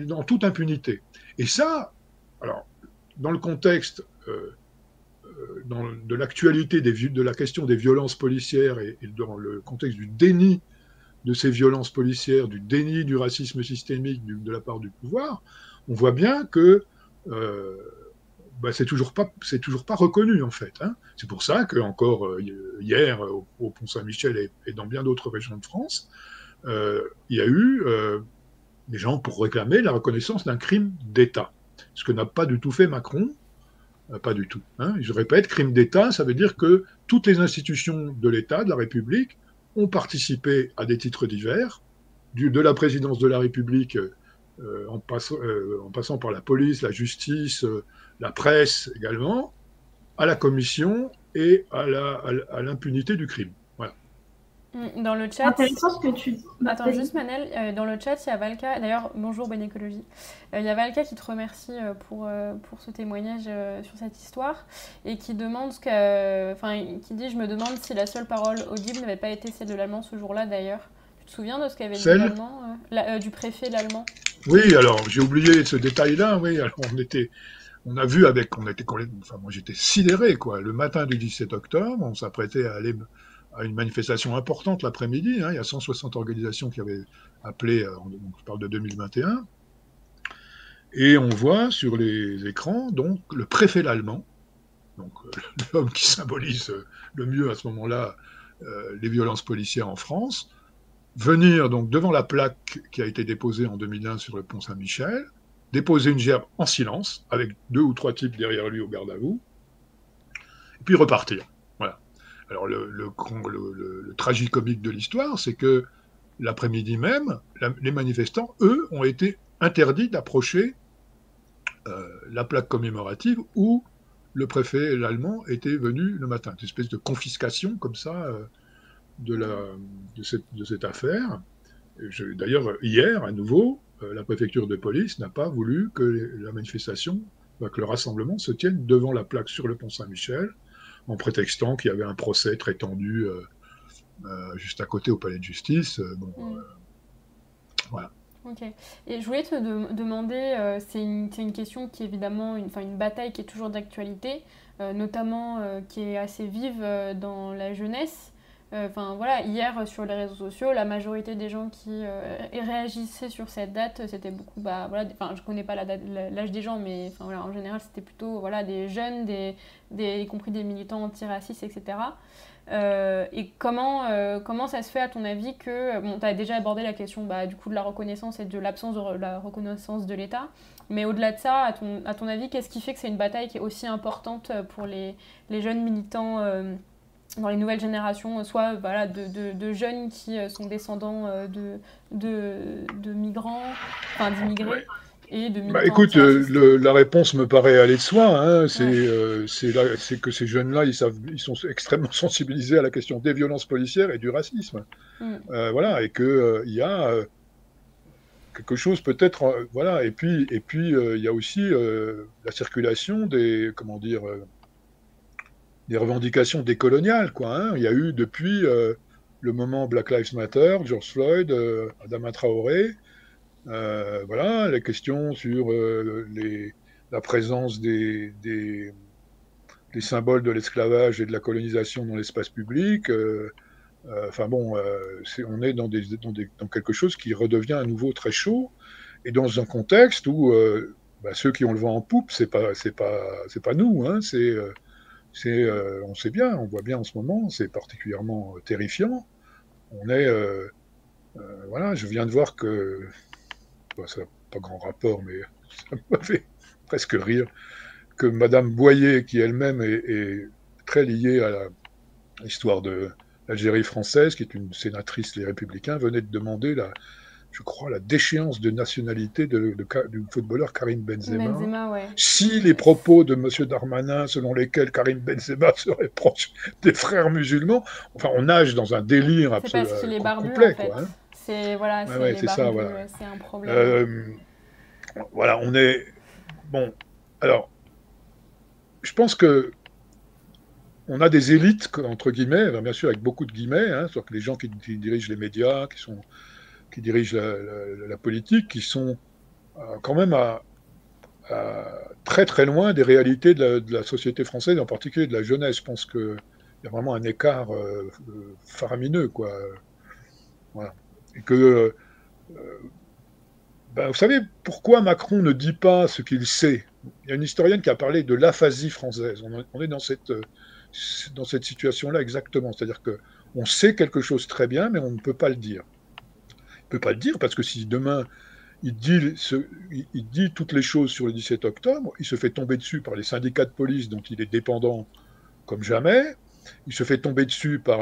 dans toute impunité. Et ça, alors, dans le contexte euh, dans, de l'actualité de la question des violences policières et, dans le contexte du déni de ces violences policières, du déni du racisme systémique de la part du pouvoir, on voit bien que euh, bah, c'est toujours pas toujours pas reconnu en fait. Hein. C'est pour ça que encore euh, hier au, Pont Saint-Michel et, et, dans bien d'autres régions de France, euh, il y a eu euh, des gens pour réclamer la reconnaissance d'un crime d'État, ce que n'a pas du tout fait Macron. Euh, pas du tout. Hein. Je répète, crime d'État, ça veut dire que toutes les institutions de l'État, de la République, ont participé à des titres divers, de la présidence de la République euh, en, euh, en, passant par la police, la justice, la presse également, à la commission et à l'impunité du crime. Mm, dans le chat. Intéressant ce que tu. Attends, juste Manel, euh, dans le chat, il y a Valka. D'ailleurs, bonjour Bonne Écologie. Euh, il y a Valka qui te remercie euh, pour, pour ce témoignage sur cette histoire et qui demande ce que. Enfin, qui dit Je me demande si la seule parole audible n'avait pas été celle de l'allemand ce jour-là d'ailleurs. Tu te souviens de ce qu'avait dit l'allemand Du préfet l'allemand? Oui, alors j'ai oublié ce détail-là. Oui, alors on était. On a vu avec, on était, enfin moi j'étais sidéré quoi. Le matin du 17 octobre, on s'apprêtait à aller à une manifestation importante l'après-midi. Hein. il y a 160 organisations qui avaient appelé, euh, je parle de 2021. Et on voit sur les écrans donc le préfet allemand, euh, l'homme qui symbolise le mieux à ce moment-là euh, les violences policières en France, venir donc devant la plaque qui a été déposée en 2001 sur le pont Saint-Michel, déposer une gerbe en silence avec deux ou trois types derrière lui au garde à vous, et puis repartir. Alors le, le, le, tragicomique de l'histoire, c'est que l'après-midi même, les manifestants, eux, ont été interdits d'approcher euh, la plaque commémorative où le préfet l'allemand était venu le matin. Une espèce de confiscation comme ça euh, de cette affaire. D'ailleurs, hier, à nouveau, euh, la préfecture de police n'a pas voulu que la manifestation, que le rassemblement se tienne devant la plaque sur le pont Saint-Michel, en prétextant qu'il y avait un procès très tendu euh, euh, juste à côté au palais de justice. Euh, bon, mm. voilà. Ok. Et je voulais te demander, c'est une, une, question qui est évidemment une, une bataille qui est toujours d'actualité, notamment qui est assez vive dans la jeunesse. Enfin voilà, hier sur les réseaux sociaux, la majorité des gens qui euh, réagissaient sur cette date, c'était beaucoup, bah voilà, enfin je connais pas l'âge des gens, mais en général c'était plutôt voilà des jeunes, des, des, y compris des militants antiracistes, etc. Euh, et comment, euh, comment ça se fait à ton avis que, bon, tu as déjà abordé la question bah, du coup de la reconnaissance et de l'absence de la reconnaissance de l'État, mais au-delà de ça, à ton, à ton avis, qu'est-ce qui fait que c'est une bataille qui est aussi importante pour les, les jeunes militants dans les nouvelles générations, soit voilà, de, de, de jeunes qui euh, sont descendants euh, de, de, migrants, enfin d'immigrés. Et de bah, écoute, euh, la réponse me paraît aller de soi. Hein. C'est que ces jeunes-là, ils, ils sont extrêmement sensibilisés à la question des violences policières et du racisme. Mm. voilà, et qu'il il y a quelque chose peut-être. voilà, et puis et puis il y a aussi la circulation des comment dire des revendications décoloniales. Quoi, hein. Il y a eu depuis euh, le moment Black Lives Matter, George Floyd, euh, Adama Traoré, euh, voilà, les questions sur les, la présence des, des, des symboles de l'esclavage et de la colonisation dans l'espace public. enfin bon, on est dans, des, dans, quelque chose qui redevient à nouveau très chaud et dans un contexte où bah, ceux qui ont le vent en poupe, c'est pas pas pas nous, hein, c'est euh, on sait bien, on voit bien en ce moment, c'est particulièrement euh, terrifiant. On est, euh, voilà, je viens de voir que, ça n'a pas grand rapport, mais ça m'a fait presque rire, que Madame Boyer, qui elle-même est, très liée à l'histoire de l'Algérie française, qui est une sénatrice des Républicains, venait de demander la, je crois, la déchéance de nationalité de, du footballeur Karim Benzema. Benzema ouais. Si les propos de M. Darmanin, selon lesquels Karim Benzema serait proche des frères musulmans, enfin, on nage dans un délire absolument complet. Quoi, hein. C'est voilà, c'est ça, voilà. c'est un problème. Euh, voilà, on est bon. Alors, je pense que on a des élites entre guillemets, bien sûr avec beaucoup de guillemets, hein, que les gens qui, dirigent les médias, qui sont qui dirigent la, politique, qui sont euh, quand même à, très très loin des réalités de la, société française, en particulier de la jeunesse. Je pense qu'il y a vraiment un écart euh, faramineux, quoi. Et que, euh, ben, vous savez, pourquoi Macron ne dit pas ce qu'il sait? Il y a une historienne qui a parlé de l'aphasie française. On, est dans cette, dans cette situation-là exactement. C'est-à-dire qu'on sait quelque chose très bien, mais on ne peut pas le dire peut pas le dire, parce que si demain il dit, il dit toutes les choses sur le 17 octobre, il se fait tomber dessus par les syndicats de police dont il est dépendant comme jamais, il se fait tomber dessus par,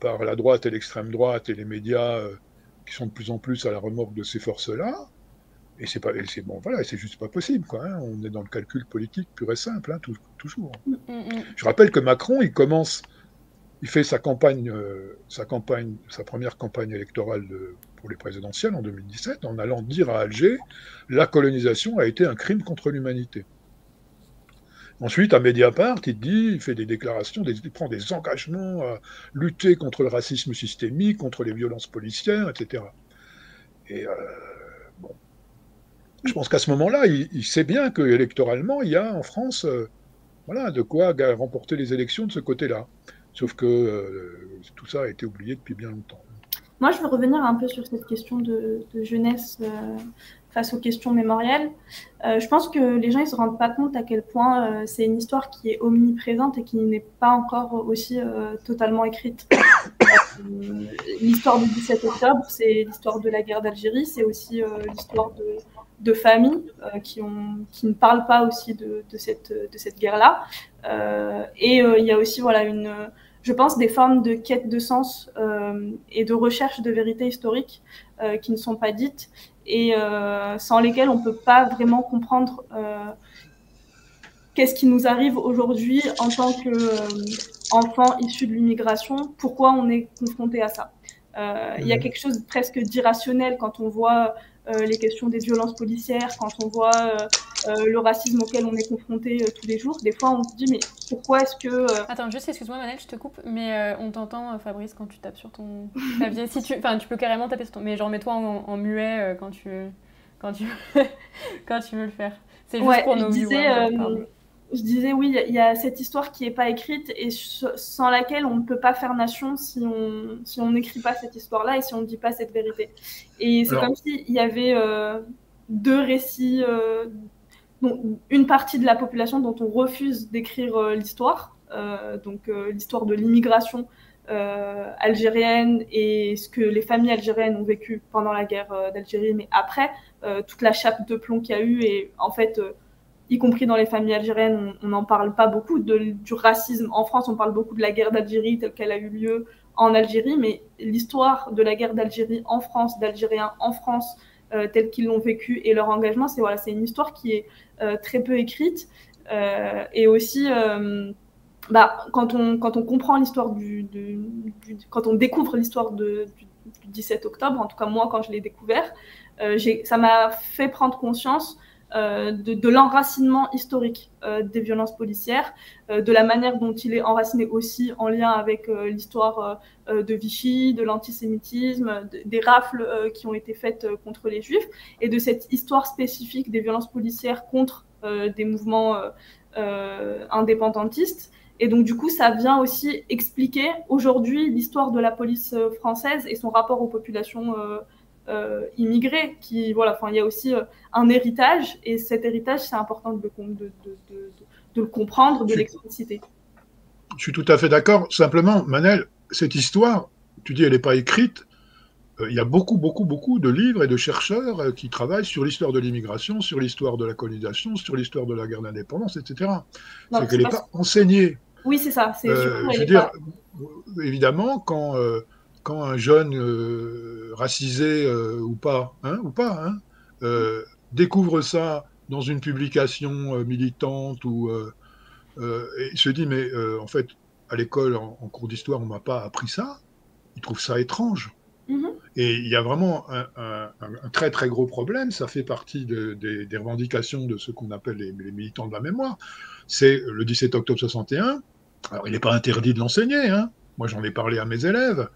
par la droite et l'extrême droite et les médias euh, qui sont de plus en plus à la remorque de ces forces-là. Et c'est pas, c'est bon, voilà, c'est juste pas possible, quoi. Hein. On est dans le calcul politique pur et simple, hein, toujours. Mm, mm, mm. Je rappelle que Macron, il commence, il fait sa campagne, euh, sa campagne, sa première campagne électorale de, pour les présidentielles en 2017 en allant dire à Alger la colonisation a été un crime contre l'humanité. Ensuite, à Mediapart, il dit, il fait des déclarations, il prend des engagements à lutter contre le racisme systémique, contre les violences policières, etc. Et euh, bon, je pense qu'à ce moment-là, il, sait bien que électoralement, il y a en France, euh, voilà, de quoi remporter les élections de ce côté-là. Sauf que euh, tout ça a été oublié depuis bien longtemps. Moi, je veux revenir un peu sur cette question de, jeunesse euh, face aux questions mémorielles. Euh, je pense que les gens ne se rendent pas compte à quel point euh, c'est une histoire qui est omniprésente et qui n'est pas encore aussi totalement écrite. l'histoire du 17 octobre, c'est l'histoire de la guerre d'Algérie, c'est aussi l'histoire de, familles qui, ont, qui ne parlent pas aussi de, de cette, de cette guerre-là. et il y a aussi voilà, une je pense, des formes de quête de sens euh, et de recherche de vérité historique euh, qui ne sont pas dites et euh, sans lesquelles on ne peut pas vraiment comprendre qu'est-ce qui nous arrive aujourd'hui en tant qu'enfants issus de l'immigration, pourquoi on est confronté à ça. Il y a mmh. quelque chose de presque d'irrationnel quand on voit les questions des violences policières, quand on voit euh, euh, le racisme auquel on est confronté tous les jours, des fois on se dit mais pourquoi est-ce que... Attends, juste excuse-moi Manel, je te coupe, mais on t'entend Fabrice quand tu tapes sur ton clavier. si tu... Enfin, tu peux carrément taper sur ton... Mais genre mets-toi en, muet quand tu... Quand tu... quand tu veux le faire. C'est juste pour nos viewers je disais oui, il y a cette histoire qui n'est pas écrite et sans laquelle on ne peut pas faire nation si on si on n'écrit pas cette histoire-là et si on ne dit pas cette vérité. Et c'est comme s'il y avait euh, deux récits, euh, une partie de la population dont on refuse d'écrire euh, l'histoire, donc l'histoire de l'immigration algérienne et ce que les familles algériennes ont vécu pendant la guerre d'Algérie, mais après toute la chape de plomb qu'il y a eu et en fait y compris dans les familles algériennes, on n'en parle pas beaucoup de, du racisme. En France, on parle beaucoup de la guerre d'Algérie telle qu'elle a eu lieu en Algérie, mais l'histoire de la guerre d'Algérie en France, d'Algériens en France, euh, tels qu'ils l'ont vécu et leur engagement, c'est voilà, une histoire qui est euh, très peu écrite. Euh, et aussi, bah, quand, on, quand on comprend l'histoire du, du, quand on découvre l'histoire du, du, 17 octobre, en tout cas moi quand je l'ai découvert, ça m'a fait prendre conscience euh, de, l'enracinement historique euh, des violences policières, euh, de la manière dont il est enraciné aussi en lien avec l'histoire de Vichy, de l'antisémitisme, des rafles qui ont été faites contre les juifs, et de cette histoire spécifique des violences policières contre des mouvements indépendantistes. Et donc, du coup, ça vient aussi expliquer aujourd'hui l'histoire de la police française et son rapport aux populations immigrés. Qui, voilà, enfin, il y a aussi euh, un héritage, et cet héritage, c'est important de, de, de, le comprendre, de l'expliciter. Je suis tout à fait d'accord. Simplement, Manel, cette histoire, tu dis, elle n'est pas écrite. Euh, il y a beaucoup, beaucoup, beaucoup de livres et de chercheurs qui travaillent sur l'histoire de l'immigration, sur l'histoire de la colonisation, sur l'histoire de la guerre d'indépendance, etc. C'est qu'elle n'est pas enseignée. Oui, c'est ça. je veux dire, évidemment, quand quand un jeune racisé ou pas, hein, ou pas, hein, découvre ça dans une publication militante ou et se dit mais en fait à l'école en, cours d'histoire on m'a pas appris ça, il trouve ça étrange. Mm-hmm. Et il y a vraiment un, très très gros problème, ça fait partie des revendications de ce qu'on appelle les, militants de la mémoire. C'est le 17 octobre 61. Alors il n'est pas interdit de l'enseigner, hein. moi j'en ai parlé à mes élèves,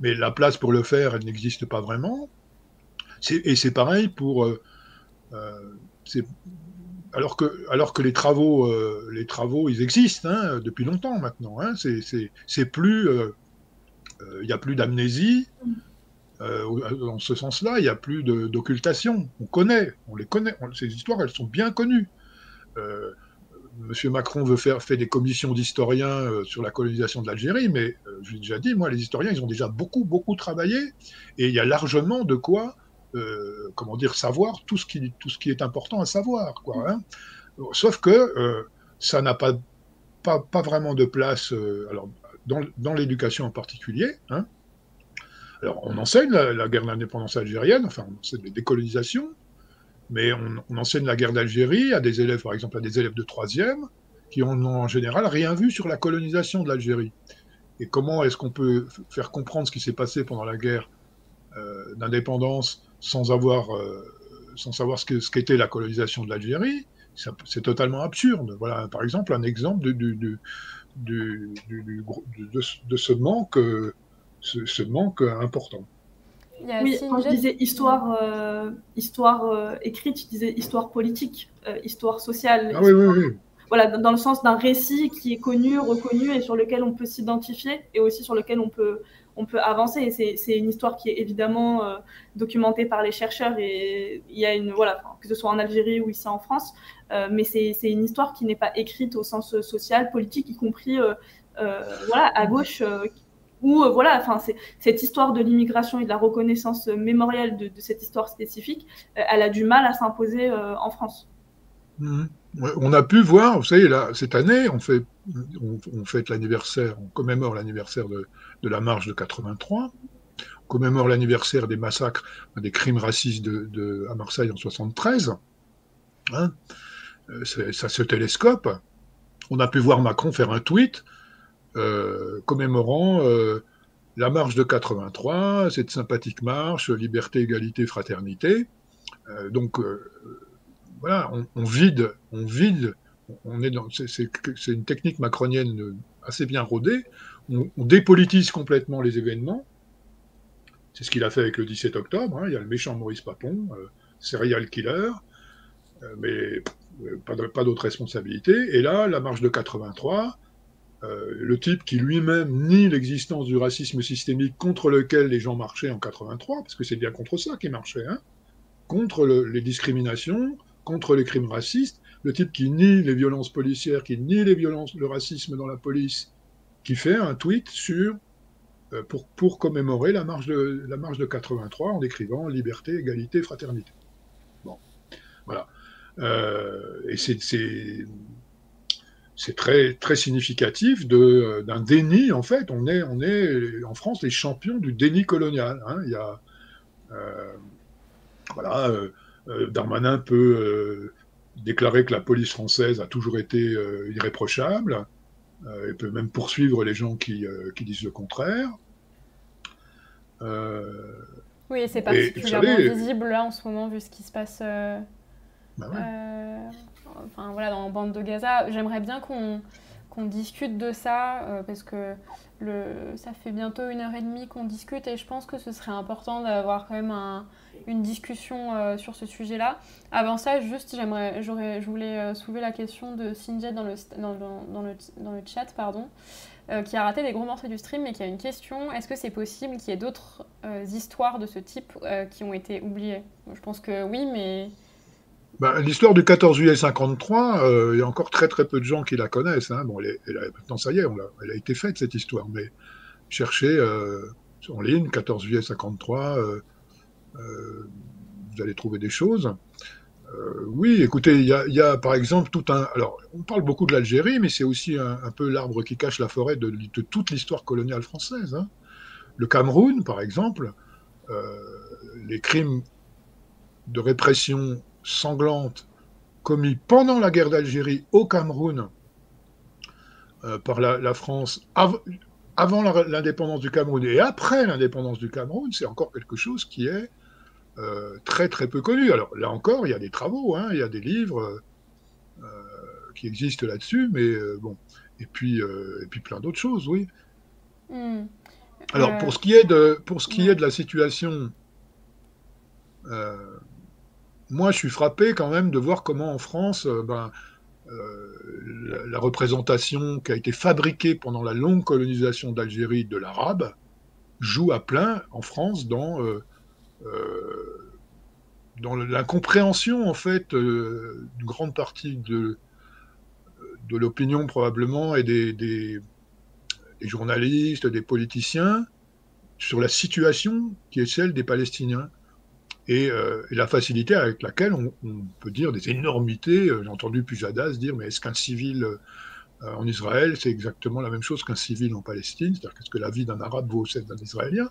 mais la place pour le faire, elle n'existe pas vraiment. Et c'est pareil pour... Euh, euh, alors que, alors que les travaux, euh, les travaux, ils existent hein, depuis longtemps maintenant. Hein. c'est plus, il n'y a plus d'amnésie. Dans ce sens-là, il n'y a plus d'occultation. On connaît, on les connaît. ces histoires, elles sont bien connues. Monsieur Macron veut faire fait des commissions d'historiens euh, sur la colonisation de l'Algérie, mais euh, je l'ai déjà dit, moi, les historiens, ils ont déjà beaucoup, beaucoup travaillé, et il y a largement de quoi, euh, comment dire, savoir tout ce qui, tout ce qui est important à savoir, quoi. Hein. Sauf que ça n'a pas, pas, pas, vraiment de place, alors dans, dans l'éducation en particulier. Hein. Alors, on enseigne la, guerre d'indépendance algérienne, enfin, on enseigne la décolonisation, mais on, enseigne la guerre d'Algérie à des élèves, par exemple à des élèves de troisième, qui n'ont en général rien vu sur la colonisation de l'Algérie. Et comment est-ce qu'on peut faire comprendre ce qui s'est passé pendant la guerre euh, d'indépendance sans avoir, euh, sans savoir ce qu'était la colonisation de l'Algérie? C'est totalement absurde. Voilà, par exemple, un exemple de, de, ce manque, ce manque important oui, quand je disais histoire, euh, histoire euh, écrite, je disais histoire politique, euh, histoire sociale. Ah, oui, oui, oui. Voilà, dans le sens d'un récit qui est connu, reconnu et sur lequel on peut s'identifier et aussi sur lequel on peut, on peut avancer. C'est une histoire qui est évidemment documentée par les chercheurs et il y a une, voilà, que ce soit en Algérie ou ici en France, mais c'est une histoire qui n'est pas écrite au sens social, politique, y compris voilà, à gauche où euh, voilà, enfin, cette histoire de l'immigration et de la reconnaissance mémorielle de, cette histoire spécifique, euh, elle a du mal à s'imposer euh, en France. Mmh. On a pu voir, vous savez, là, cette année, on, fait, on, fête l'anniversaire, on commémore l'anniversaire de, la marche de 83, on commémore l'anniversaire des massacres, des crimes racistes de, à Marseille en 73. Hein. ça se télescope. On a pu voir Macron faire un tweet euh, commémorant euh, la marche de 83, cette sympathique marche, liberté, égalité, fraternité. Euh, donc voilà, on, vide, on vide, on est dans, c'est une technique macronienne assez bien rodée. On, dépolitise complètement les événements. C'est ce qu'il a fait avec le 17 octobre. Hein. Il y a le méchant Maurice Papon, serial killer, mais pas d'autres responsabilités. Et là, la marche de 83, euh, le type qui lui-même nie l'existence du racisme systémique contre lequel les gens marchaient en 83, parce que c'est bien contre ça qu'ils marchaient, hein, contre les discriminations, contre les crimes racistes, le type qui nie les violences policières, qui nie le racisme dans la police, qui fait un tweet sur euh, pour, commémorer la marche, de, la marche de 83 en décrivant liberté, égalité, fraternité. Bon, voilà. Euh, et c'est c'est très, très significatif euh, d'un déni, en fait. On est, on est en France les champions du déni colonial. Hein. Il y a, euh, voilà, euh, Darmanin peut déclarer que la police française a toujours été irréprochable. il peut même poursuivre les gens qui, qui disent le contraire. oui, c'est particulièrement visible là en ce moment, vu ce qui se passe. Bah enfin voilà, dans bande de Gaza. J'aimerais bien qu'on discute de ça euh, parce que le, ça fait bientôt une heure et demie qu'on discute et je pense que ce serait important d'avoir quand même une discussion euh, sur ce sujet-là. Avant ça, juste, j'aimerais, j'aurais, je voulais euh, soulever la question de Sinjet dans le, dans, dans, le, dans le chat, pardon, qui a raté des gros morceaux du stream mais qui a une question. Est-ce que c'est possible qu'il y ait d'autres histoires de ce type qui ont été oubliées? Je pense que oui, mais bah, l'histoire du 14 juillet 53, euh, il y a encore très très peu de gens qui la connaissent. Hein. Bon, maintenant, ça y est, elle a été faite cette histoire, mais cherchez euh, en ligne 14 juillet 53, euh, vous allez trouver des choses. oui, écoutez, il y, a, par exemple tout un. Alors, on parle beaucoup de l'Algérie, mais c'est aussi un, peu l'arbre qui cache la forêt de, toute l'histoire coloniale française. Hein. le Cameroun, par exemple, les crimes de répression sanglante commis pendant la guerre d'Algérie au Cameroun par la, France, avant l'indépendance du Cameroun et après l'indépendance du Cameroun, c'est encore quelque chose qui est euh, très très peu connu. Alors là encore, il y a des travaux, hein, il y a des livres euh, qui existent là-dessus, mais euh, bon, et puis et puis plein d'autres choses, oui. Hmm. Alors pour ce qui est de pour ce qui est de la situation, moi je suis frappé quand même de voir comment en France, ben, la, représentation qui a été fabriquée pendant la longue colonisation d'Algérie de l'arabe joue à plein en France dans, euh, euh, dans l'incompréhension en fait euh, d'une grande partie de, de l'opinion probablement et des, des, journalistes, des politiciens sur la situation qui est celle des Palestiniens. Euh, et, la facilité avec laquelle on, peut dire des énormités. Euh, j'ai entendu Pujadas dire, mais est-ce qu'un civil euh, en Israël, c'est exactement la même chose qu'un civil en Palestine? C'est-à-dire qu'est-ce que la vie d'un Arabe vaut celle d'un Israélien?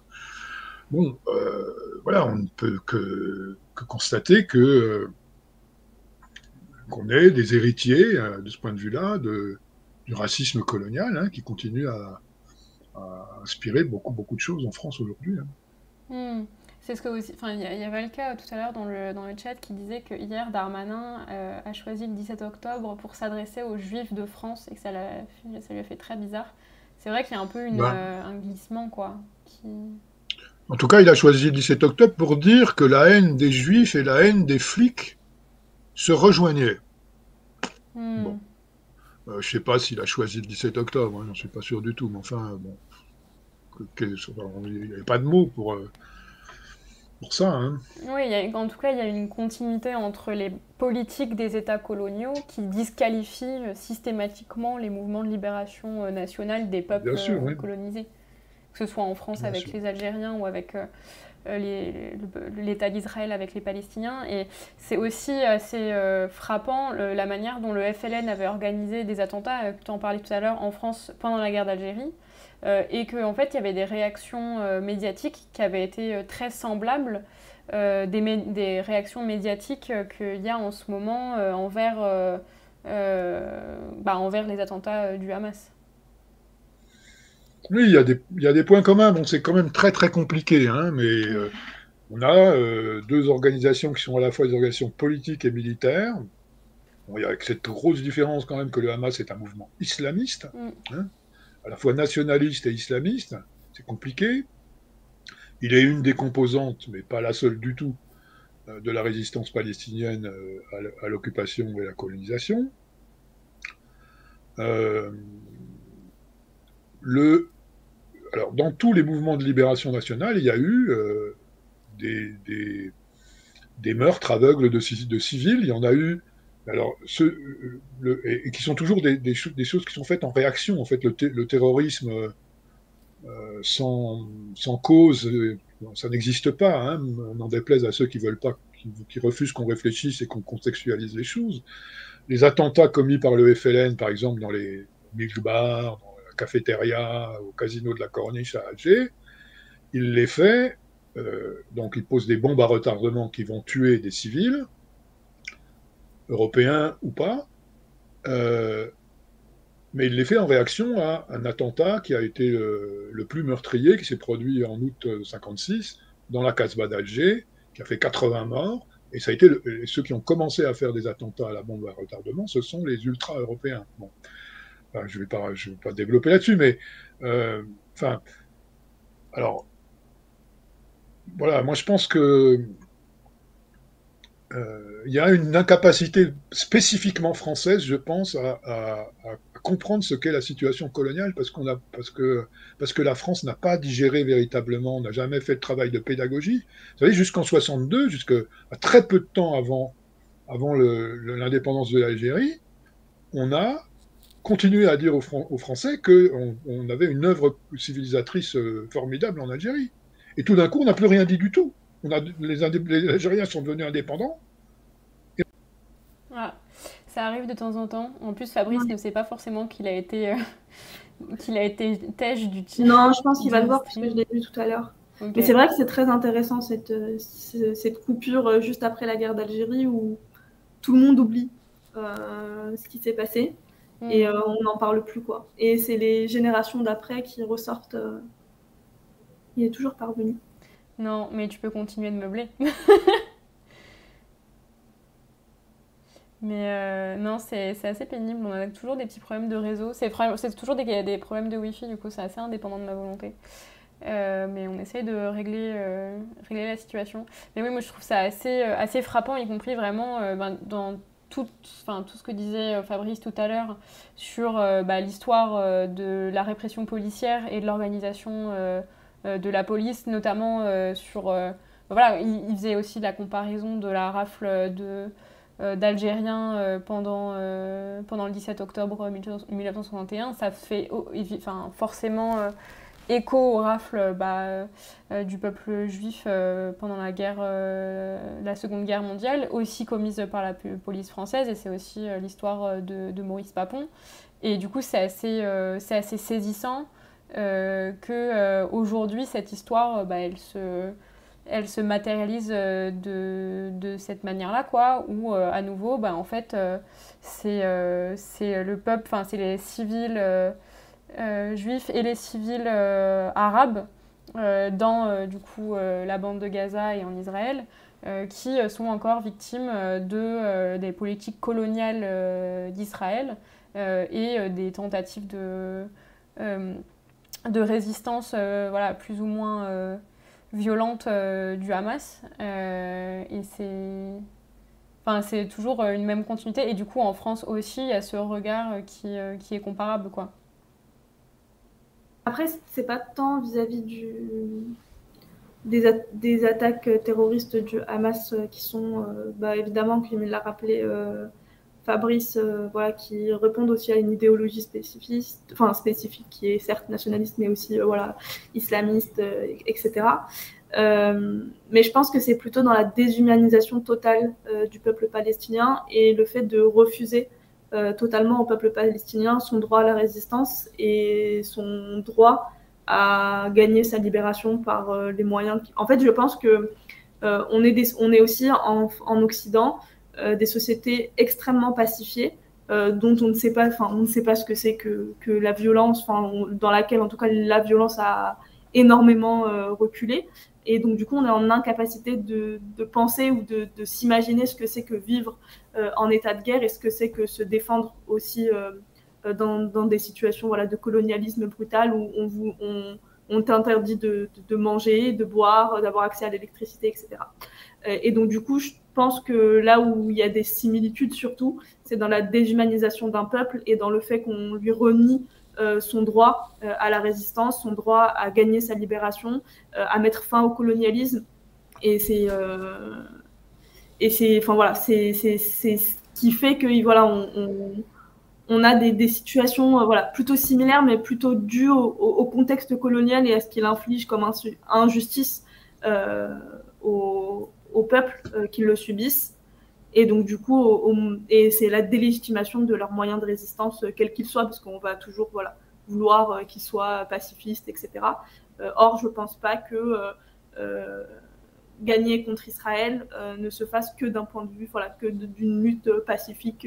Bon, voilà, on ne peut que, constater que qu'on est des héritiers, de ce point de vue-là, du racisme colonial hein, qui continue à, inspirer beaucoup, beaucoup de choses en France aujourd'hui. Hein. Hmm. C'est ce que aussi. Enfin, il y, avait le cas tout à l'heure dans le, dans le chat qui disait que hier, Darmanin euh, a choisi le 17 octobre pour s'adresser aux Juifs de France et que ça, ça lui a fait très bizarre. C'est vrai qu'il y a un peu une, bah. euh, un glissement, quoi. En tout cas, il a choisi le 17 octobre pour dire que la haine des Juifs et la haine des flics se rejoignaient. Hmm. Bon. Euh, je ne sais pas s'il a choisi le 17 octobre, hein, je ne suis pas sûr du tout, mais enfin, bon. Il n'y avait pas de mots pour pour ça. Hein. Oui, en tout cas, il y a une continuité entre les politiques des États coloniaux qui disqualifient euh, systématiquement les mouvements de libération euh, nationale des peuples euh, colonisés. Que ce soit en France avec les Algériens ou avec l'État d'Israël avec les Palestiniens. Et c'est aussi assez frappant la manière dont le FLN avait organisé des attentats, tu en parlais tout à l'heure, en France pendant la guerre d'Algérie. Euh, et qu'en en fait, il y avait des réactions euh, médiatiques qui avaient été euh, très semblables des, des, réactions médiatiques qu'il y a en ce moment envers, bah, envers les attentats du Hamas. Oui, il y, a des, il y, a des, points communs. Bon, c'est quand même très très compliqué, hein, mais on a deux organisations qui sont à la fois des organisations politiques et militaires. Bon, il y a cette grosse différence quand même que le Hamas est un mouvement islamiste. Mm. Hein, à la fois nationaliste et islamiste, c'est compliqué. Il est une des composantes, mais pas la seule du tout, euh, de la résistance palestinienne euh, à l'occupation et à la colonisation. Euh, le, alors, dans tous les mouvements de libération nationale, il y a eu des, des, meurtres aveugles de, de, civils. Il y en a eu alors, et, qui sont toujours des, choses qui sont faites en réaction. En fait, le, terrorisme euh, sans, sans, cause, euh, ça n'existe pas. Hein, on en déplaise à ceux qui veulent pas, qui, refusent qu'on réfléchisse et qu'on contextualise les choses. Les attentats commis par le FLN, par exemple, dans les milk bars, dans la cafétéria, au casino de la Corniche à Alger, il les fait. Euh, donc, il pose des bombes à retardement qui vont tuer des civils européen ou pas, euh, mais il les fait en réaction à un attentat qui a été le, plus meurtrier, qui s'est produit en août 56 dans la Casbah d'Alger, qui a fait 80 morts. Et ça a été ceux qui ont commencé à faire des attentats à la bombe à retardement, ce sont les ultra-européens. Bon. je ne vais, pas, pas développer là-dessus, mais euh, enfin, alors, voilà, moi je pense que euh, il y a une incapacité spécifiquement française, je pense, à, comprendre ce qu'est la situation coloniale parce, que, la France n'a pas digéré véritablement, n'a jamais fait de travail de pédagogie. Vous savez, jusqu'en 62, jusqu'à très peu de temps avant, l'indépendance de l'Algérie, on a continué à dire aux, Français qu'on on avait une œuvre civilisatrice euh, formidable en Algérie. Et tout d'un coup, on n'a plus rien dit du tout les, Algériens sont devenus indépendants. Ah, ça arrive de temps en temps. En plus, Fabrice ne sait pas forcément qu'il a été, euh, qu'il a été têche du titre. Non, je pense qu'il va le voir parce que je l'ai vu tout à l'heure. Mais c'est vrai que c'est très intéressant cette, cette coupure juste après la guerre d'Algérie où tout le monde oublie ce qui s'est passé et mm. on n'en parle plus quoi. Et c'est les générations d'après qui ressortent. il est toujours parvenu. Non, mais tu peux continuer de meubler. Mais euh, non, c'est assez pénible. On a toujours des petits problèmes de réseau. C'est toujours des, des problèmes de Wi-Fi, du coup, c'est assez indépendant de ma volonté. Euh, mais on essaye de régler, euh, régler la situation. Mais oui, moi je trouve ça assez, assez frappant, y compris vraiment ben, dans tout, tout ce que disait Fabrice tout à l'heure sur bah, l'histoire de la répression policière et de l'organisation de la police, notamment sur. voilà, il, il, faisait aussi la comparaison de la rafle de d'Algériens euh, pendant, euh, pendant le 17 octobre 1961, ça fait enfin, forcément écho aux rafles bah, du peuple juif pendant la, guerre, la Seconde Guerre mondiale, aussi commise par la police française, et c'est aussi l'histoire de, Maurice Papon. Et du coup, c'est assez, assez saisissant que aujourd'hui cette histoire, bah, elle se elle se matérialise euh, de, de cette manière-là, quoi, où euh, à nouveau, bah, en fait, euh, c'est le peuple, enfin, c'est les civils juifs et les civils arabes dans, du coup, la bande de Gaza et en Israël, qui sont encore victimes de, des politiques coloniales d'Israël et des tentatives de, de résistance, voilà, plus ou moins violente euh, du Hamas. Euh, et c'est. Enfin, c'est toujours euh, une même continuité. Et du coup, en France aussi, il y a ce regard qui, qui est comparable, quoi. Après, c'est pas tant vis-à-vis des, des, attaques terroristes du Hamas qui sont, bah, évidemment, comme il l'a rappelé Fabrice, voilà, qui répondent aussi à une idéologie spécifique, enfin spécifique qui est certes nationaliste, mais aussi voilà, islamiste, etc. Euh, mais je pense que c'est plutôt dans la déshumanisation totale euh, du peuple palestinien et le fait de refuser euh, totalement au peuple palestinien son droit à la résistance et son droit à gagner sa libération par les moyens. En fait, je pense que on est, on est aussi en, en Occident des sociétés extrêmement pacifiées. dont on ne sait pas, enfin, on ne sait pas ce que c'est que, que, la violence, enfin, dans laquelle en tout cas la violence a énormément reculé. Et donc, du coup, on est en incapacité de, penser ou de, s'imaginer ce que c'est que vivre euh, en état de guerre et ce que c'est que se défendre aussi euh, euh, dans, des situations voilà, de colonialisme brutal où on, vous, on, t'interdit de, manger, de boire, d'avoir accès à l'électricité, etc. Et donc, du coup, je pense que là où il y a des similitudes surtout, c'est dans la déshumanisation d'un peuple et dans le fait qu'on lui renie euh, son droit euh, à la résistance, son droit à gagner sa libération, euh, à mettre fin au colonialisme. Et c'est et c'est enfin voilà c'est ce qui fait que voilà on, a des, situations voilà plutôt similaires mais plutôt dues au, contexte colonial et à ce qu'il inflige comme injustice au, au, peuple qui le subissent et donc, du coup, et c'est la délégitimation de leurs moyens de résistance, euh, quels qu'ils soient, parce qu'on va toujours voilà, vouloir euh, qu'ils soient pacifistes, etc. Euh, or, je ne pense pas que gagner contre Israël ne se fasse que d'un point de vue, voilà, que d'une lutte pacifique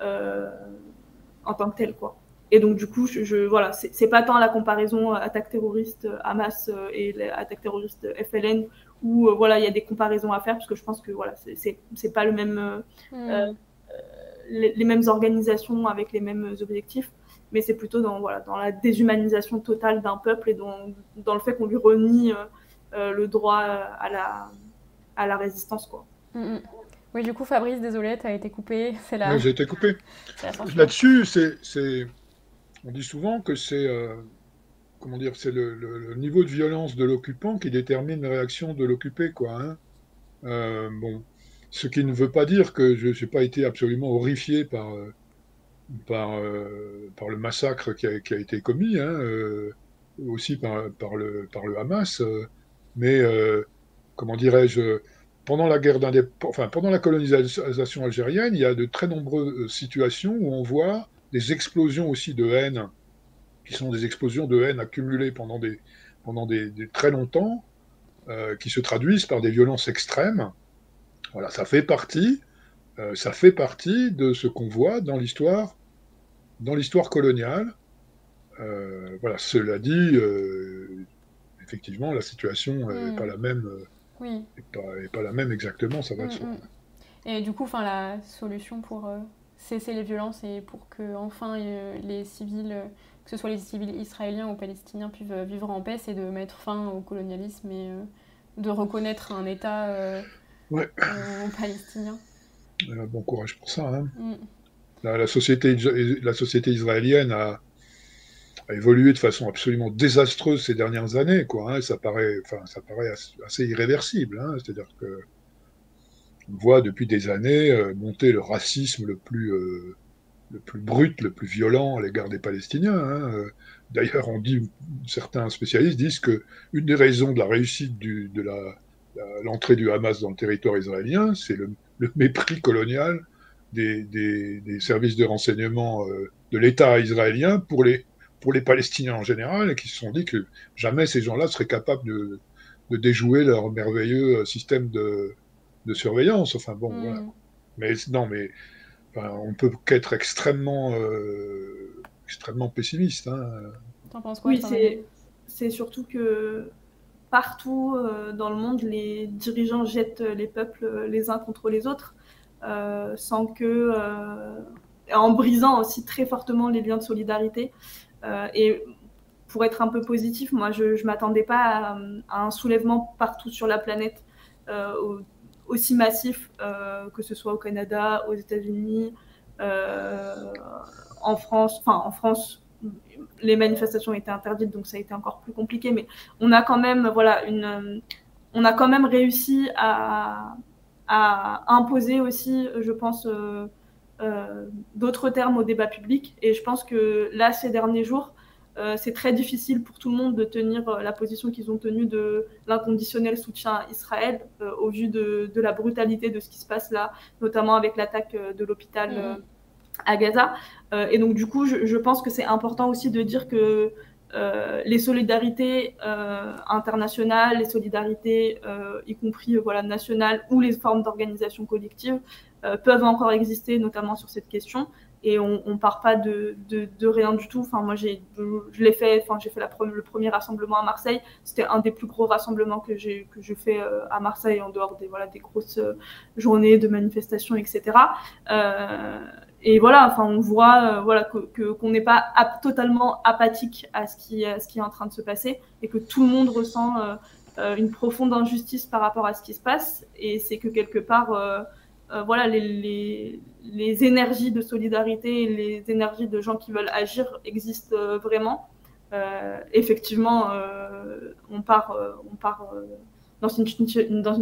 en tant que telle, quoi. Et donc, du coup, je, je voilà, c'est pas tant la comparaison attaque terroriste Hamas et attaque terroriste FLN où euh, voilà, il y a des comparaisons à faire parce que je pense que voilà, c'est pas le même, euh, hmm. euh, les, mêmes organisations avec les mêmes objectifs, mais c'est plutôt dans voilà, dans la déshumanisation totale d'un peuple et dans, dans le fait qu'on lui renie le droit à la à la résistance quoi. Hmm, hmm. Oui, du coup, Fabrice, désolé, tu as été coupé. C'est là. J'ai été coupé. Là-dessus, c'est, on dit souvent que c'est comment dire, c'est le, niveau de violence de l'occupant qui détermine la réaction de l'occupé, quoi. Hein. Euh, bon, ce qui ne veut pas dire que je n'ai pas été absolument horrifié par, euh, euh, par le massacre qui a, été commis, hein, aussi par, par, le, par le Hamas, mais comment dirais-je, pendant la guerre enfin pendant la colonisation algérienne, il y a de très nombreuses situations où on voit des explosions aussi de haine qui sont des explosions de haine accumulées pendant des, pendant des, très longtemps, qui se traduisent par des violences extrêmes. Voilà, ça fait partie, ça fait partie de ce qu'on voit dans l'histoire, dans l'histoire coloniale. voilà, cela dit, effectivement, la situation n'est mm. pas la même. Oui. pas, la même exactement, ça va de mm, soi. Et du coup, enfin, la solution pour euh, cesser les violences et pour que enfin euh, les civils, euh, que ce soit les civils israéliens ou palestiniens, puissent vivre en paix, c'est de mettre fin au colonialisme et de reconnaître un État aux Palestiniens. bon courage pour ça. Hein. Mm. La, société, la société israélienne a, évolué de façon absolument désastreuse ces dernières années. Quoi, hein. ça, paraît, enfin, ça paraît assez irréversible. Hein. C'est-à-dire que on voit depuis des années euh, monter le racisme le plus, euh, le plus brut, le plus violent à l'égard des Palestiniens. Hein. Euh, d'ailleurs, on dit, certains spécialistes disent que une des raisons de la réussite du, de l'entrée du Hamas dans le territoire israélien, c'est le, mépris colonial des, des, services de renseignement de l'État israélien pour les, pour les Palestiniens en général, et qui se sont dit que jamais ces gens-là seraient capables de, de déjouer leur merveilleux système de, de surveillance. Enfin bon, voilà. Hmm. Mais non, mais enfin, on peut qu'être extrêmement, euh, extrêmement pessimiste. Hein. T'en penses quoi Oui, c'est surtout que partout euh, dans le monde, les dirigeants jettent les peuples les uns contre les autres, euh, sans que, en brisant aussi très fortement les liens de solidarité. et pour être un peu positif, moi, je ne m'attendais pas à, un soulèvement partout sur la planète aussi massif, euh, que ce soit au Canada, aux États-Unis, euh, en France. Enfin, en France, les manifestations étaient interdites, donc ça a été encore plus compliqué. Mais on a quand même, réussi à, à imposer aussi, je pense, euh, d'autres termes au débat public. Et je pense que là, ces derniers jours, euh, c'est très difficile pour tout le monde de tenir euh, la position qu'ils ont tenue de l'inconditionnel soutien à Israël euh, au vu de, la brutalité de ce qui se passe là, notamment avec l'attaque de l'hôpital mm. à Gaza. et donc du coup, je, pense que c'est important aussi de dire que les solidarités internationales, les solidarités y compris voilà, nationales ou les formes d'organisation collective peuvent encore exister, notamment sur cette question et on, on part pas de, de, rien du tout. Enfin, moi, j'ai, je l'ai fait. Enfin, j'ai fait la le premier rassemblement à Marseille. C'était un des plus gros rassemblements que j'ai que je fais euh, à Marseille en dehors des voilà des grosses euh, journées de manifestations, etc. Euh, et voilà, enfin, on voit voilà que qu'on n'est pas totalement apathique à ce qui à ce qui est en train de se passer et que tout le monde ressent une profonde injustice par rapport à ce qui se passe. Et c'est que quelque part euh, voilà, les, énergies de solidarité, les énergies de gens qui veulent agir existent euh, vraiment. Euh, effectivement, on part, on part dans, une,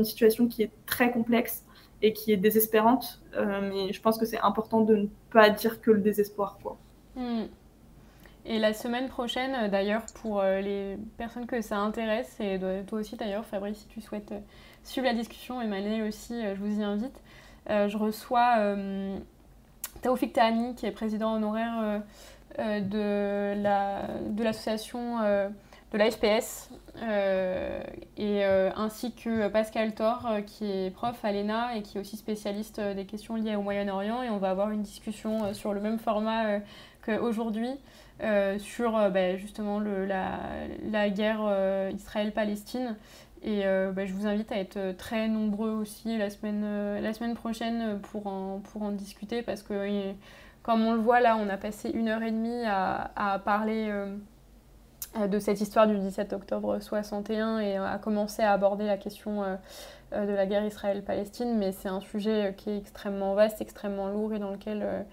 situation qui est très complexe et qui est désespérante. mais je pense que c'est important de ne pas dire que le désespoir. Quoi. Hmm. Et la semaine prochaine, d'ailleurs, pour les personnes que ça intéresse, et toi aussi d'ailleurs, Fabrice, si tu souhaites suivre la discussion, et aussi, je vous y invite. Euh, je reçois euh, Taoufik Tahani, qui est président honoraire euh, de, la, de l'association de la FPS, et, ainsi que Pascal Thor, qui est prof à l'ENA et qui est aussi spécialiste des questions liées au Moyen-Orient. Et on va avoir une discussion sur le même format qu'aujourd'hui. sur bah, justement le, la, la, guerre Israël-Palestine et euh, bah, je vous invite à être euh, très nombreux aussi la semaine, euh, la semaine prochaine pour en, pour en discuter parce que, comme on le voit là, on a passé une heure et demie à, à parler de cette histoire du 17 octobre 61 et à commencer à aborder la question de la guerre Israël-Palestine. Mais c'est un sujet qui est extrêmement vaste, extrêmement lourd et dans lequel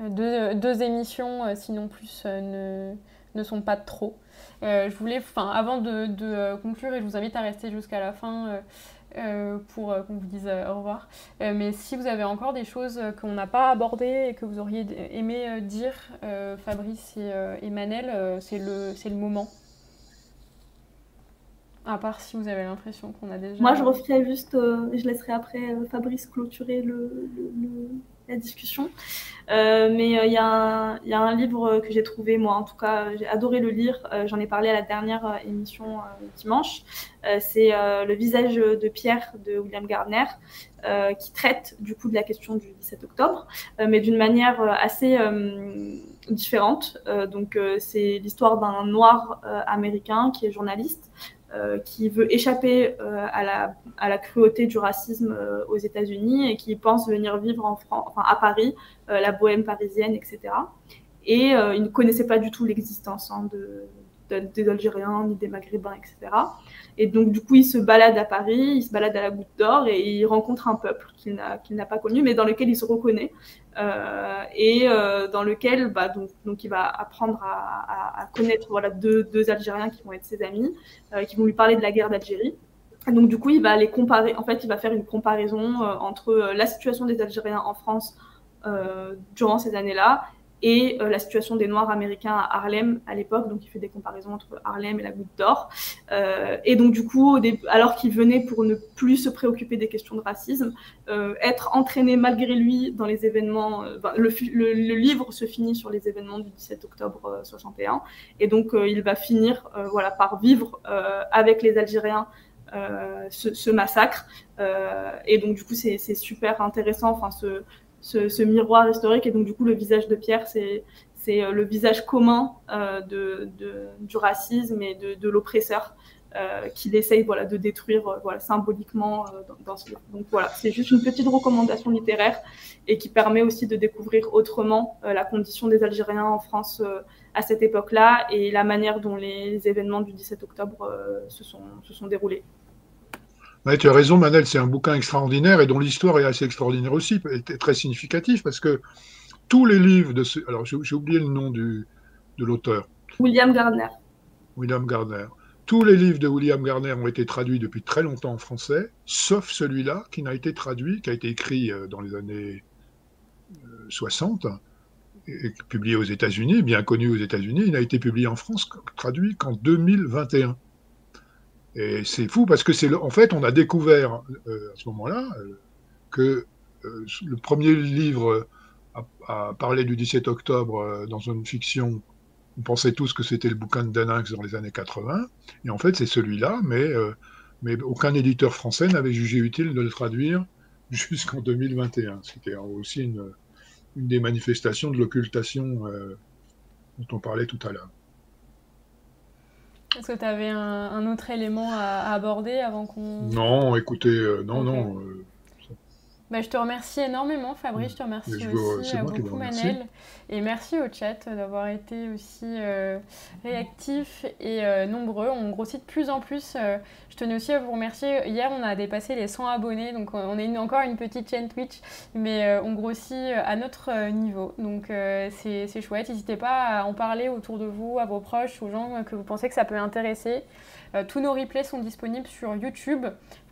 deux, deux, émissions, sinon plus, ne, ne sont pas trop. Euh, je voulais, enfin, avant de, euh, conclure, et je vous invite à rester jusqu'à la fin euh, pour qu'on vous dise au revoir. mais si vous avez encore des choses qu'on n'a pas abordées et que vous auriez aimé dire, Fabrice et, Manel, c'est le, le moment. À part si vous avez l'impression qu'on a déjà. Moi, je referai juste, je laisserai après Fabrice clôturer le, la discussion. Euh, mais euh, il y, y, a un livre que j'ai trouvé, moi en tout cas, j'ai adoré le lire. J'en ai parlé à la dernière émission dimanche. c'est Le visage de Pierre de William Gardner, qui traite du coup de la question du 17 octobre, mais d'une manière assez différente. donc c'est l'histoire d'un noir américain qui est journaliste euh, qui veut échapper euh, à, la, cruauté du racisme euh, aux États-Unis et qui pense venir vivre en enfin, à Paris, la bohème parisienne, etc. Et il ne connaissait pas du tout l'existence hein, de, des Algériens ni des Maghrébins, etc. Et donc, du coup, il se balade à Paris, il se balade à la Goutte d'Or et il rencontre un peuple qu'il n'a pas connu, mais dans lequel il se reconnaît euh, et euh, dans lequel bah, donc, il va apprendre à, connaître voilà, deux, deux, Algériens qui vont être ses amis, euh, qui vont lui parler de la guerre d'Algérie. Donc, du coup, il va les comparer. En fait, il va faire une comparaison entre la situation des Algériens en France durant ces années-là et euh, la situation des Noirs américains à Harlem à l'époque. Donc, il fait des comparaisons entre Harlem et la Goutte d'Or. Euh, et donc, du coup, alors qu'il venait pour ne plus se préoccuper des questions de racisme, euh, être entraîné malgré lui dans les événements. Le, le, livre se finit sur les événements du 17 octobre 61. Et donc, il va finir voilà, par vivre avec les Algériens. Ce, ce, massacre et donc du coup c'est super intéressant enfin ce, ce, miroir historique. Et donc, du coup, le visage de Pierre, c'est euh, le visage commun euh, du racisme et de, l'oppresseur euh, qu'il essaye voilà, de détruire symboliquement dans, ce livre. Donc voilà, c'est juste une petite recommandation littéraire et qui permet aussi de découvrir autrement la condition des Algériens en France à cette époque-là et la manière dont les événements du 17 octobre se sont déroulés tu as raison, Manel, c'est un bouquin extraordinaire et dont l'histoire est assez extraordinaire aussi, est très significatif parce que tous les livres de ce. Alors, j'ai oublié le nom du, de l'auteur. William Gardner. William Gardner. Tous les livres de William Gardner ont été traduits depuis très longtemps en français, sauf celui-là qui n'a été traduit, qui a été écrit euh, dans les années 60 euh, et publié aux États-Unis, bien connu aux États-Unis. Il n'a été publié en France, traduit qu'en 2021. Et c'est fou parce que c'est en fait, on a découvert euh, à ce moment-là euh, que euh, le premier livre à, parler du 17 octobre dans une fiction, on pensait tous que c'était le bouquin de Daninx dans les années 80, et en fait c'est celui-là, mais, aucun éditeur français n'avait jugé utile de le traduire jusqu'en 2021. C'était aussi une, des manifestations de l'occultation dont on parlait tout à l'heure. Est-ce que tu avais un, autre élément à, aborder avant qu'on... Non, écoutez, euh, non, non. Euh, bah, je te remercie énormément, Fabrice. Je te remercie aussi euh, beaucoup, Manel. Et merci au chat d'avoir été aussi euh, réactifs et euh, nombreux. On grossit de plus en plus. je tenais aussi à vous remercier. Hier, on a dépassé les 100 abonnés. Donc, on est encore une petite chaîne Twitch. Mais on grossit à notre niveau. Donc, c'est chouette. N'hésitez pas à en parler autour de vous, à vos proches, aux gens que vous pensez que ça peut intéresser. tous nos replays sont disponibles sur YouTube.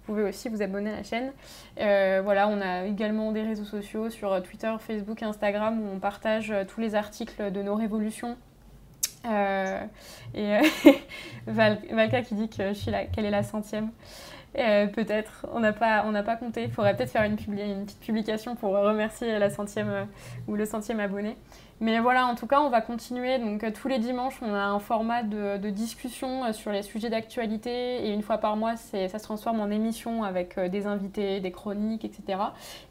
Vous pouvez aussi vous abonner à la chaîne. Euh, voilà, on a également des réseaux sociaux sur Twitter, Facebook, Instagram où on partage euh, tous les articles de nos révolutions. Euh, et Valka qui dit que je suis qu'elle est la centième. peut-être, on n'a pas, pas compté. Il faudrait peut-être faire une, petite publication pour remercier la centième ou le centième abonné. Mais voilà, en tout cas, on va continuer. Donc, euh, tous les dimanches, on a un format de, discussion euh, sur les sujets d'actualité. Et une fois par mois, ça se transforme en émission avec euh, des invités, des chroniques, etc.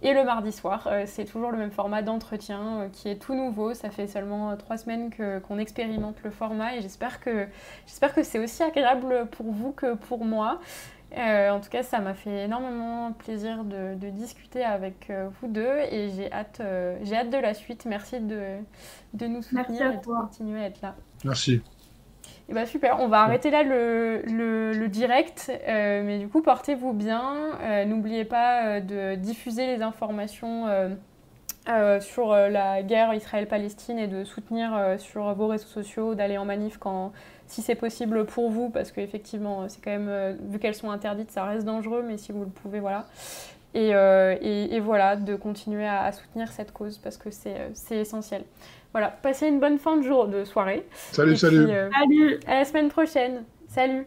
Et le mardi soir, c'est toujours le même format d'entretien qui est tout nouveau. Ça fait seulement trois semaines qu'on expérimente le format. Et j'espère que, que c'est aussi agréable pour vous que pour moi. Euh, en tout cas, ça m'a fait énormément plaisir de, discuter avec euh, vous deux et j'ai hâte, euh, j'ai hâte de la suite. Merci de, de nous soutenir et de continuer à être là. Merci. Et bah super, on va arrêter là le, le, le direct, mais du coup portez-vous bien. N'oubliez pas de diffuser les informations sur la guerre Israël-Palestine et de soutenir sur vos réseaux sociaux, d'aller en manif quand, si c'est possible pour vous, parce qu'effectivement, c'est quand même, euh, vu qu'elles sont interdites, ça reste dangereux, mais si vous le pouvez, voilà. Et, euh, et, voilà, de continuer à, soutenir cette cause, parce que c'est euh, essentiel. Voilà, passez une bonne fin de jour, de soirée. Salut, salut. salut. À la semaine prochaine. Salut.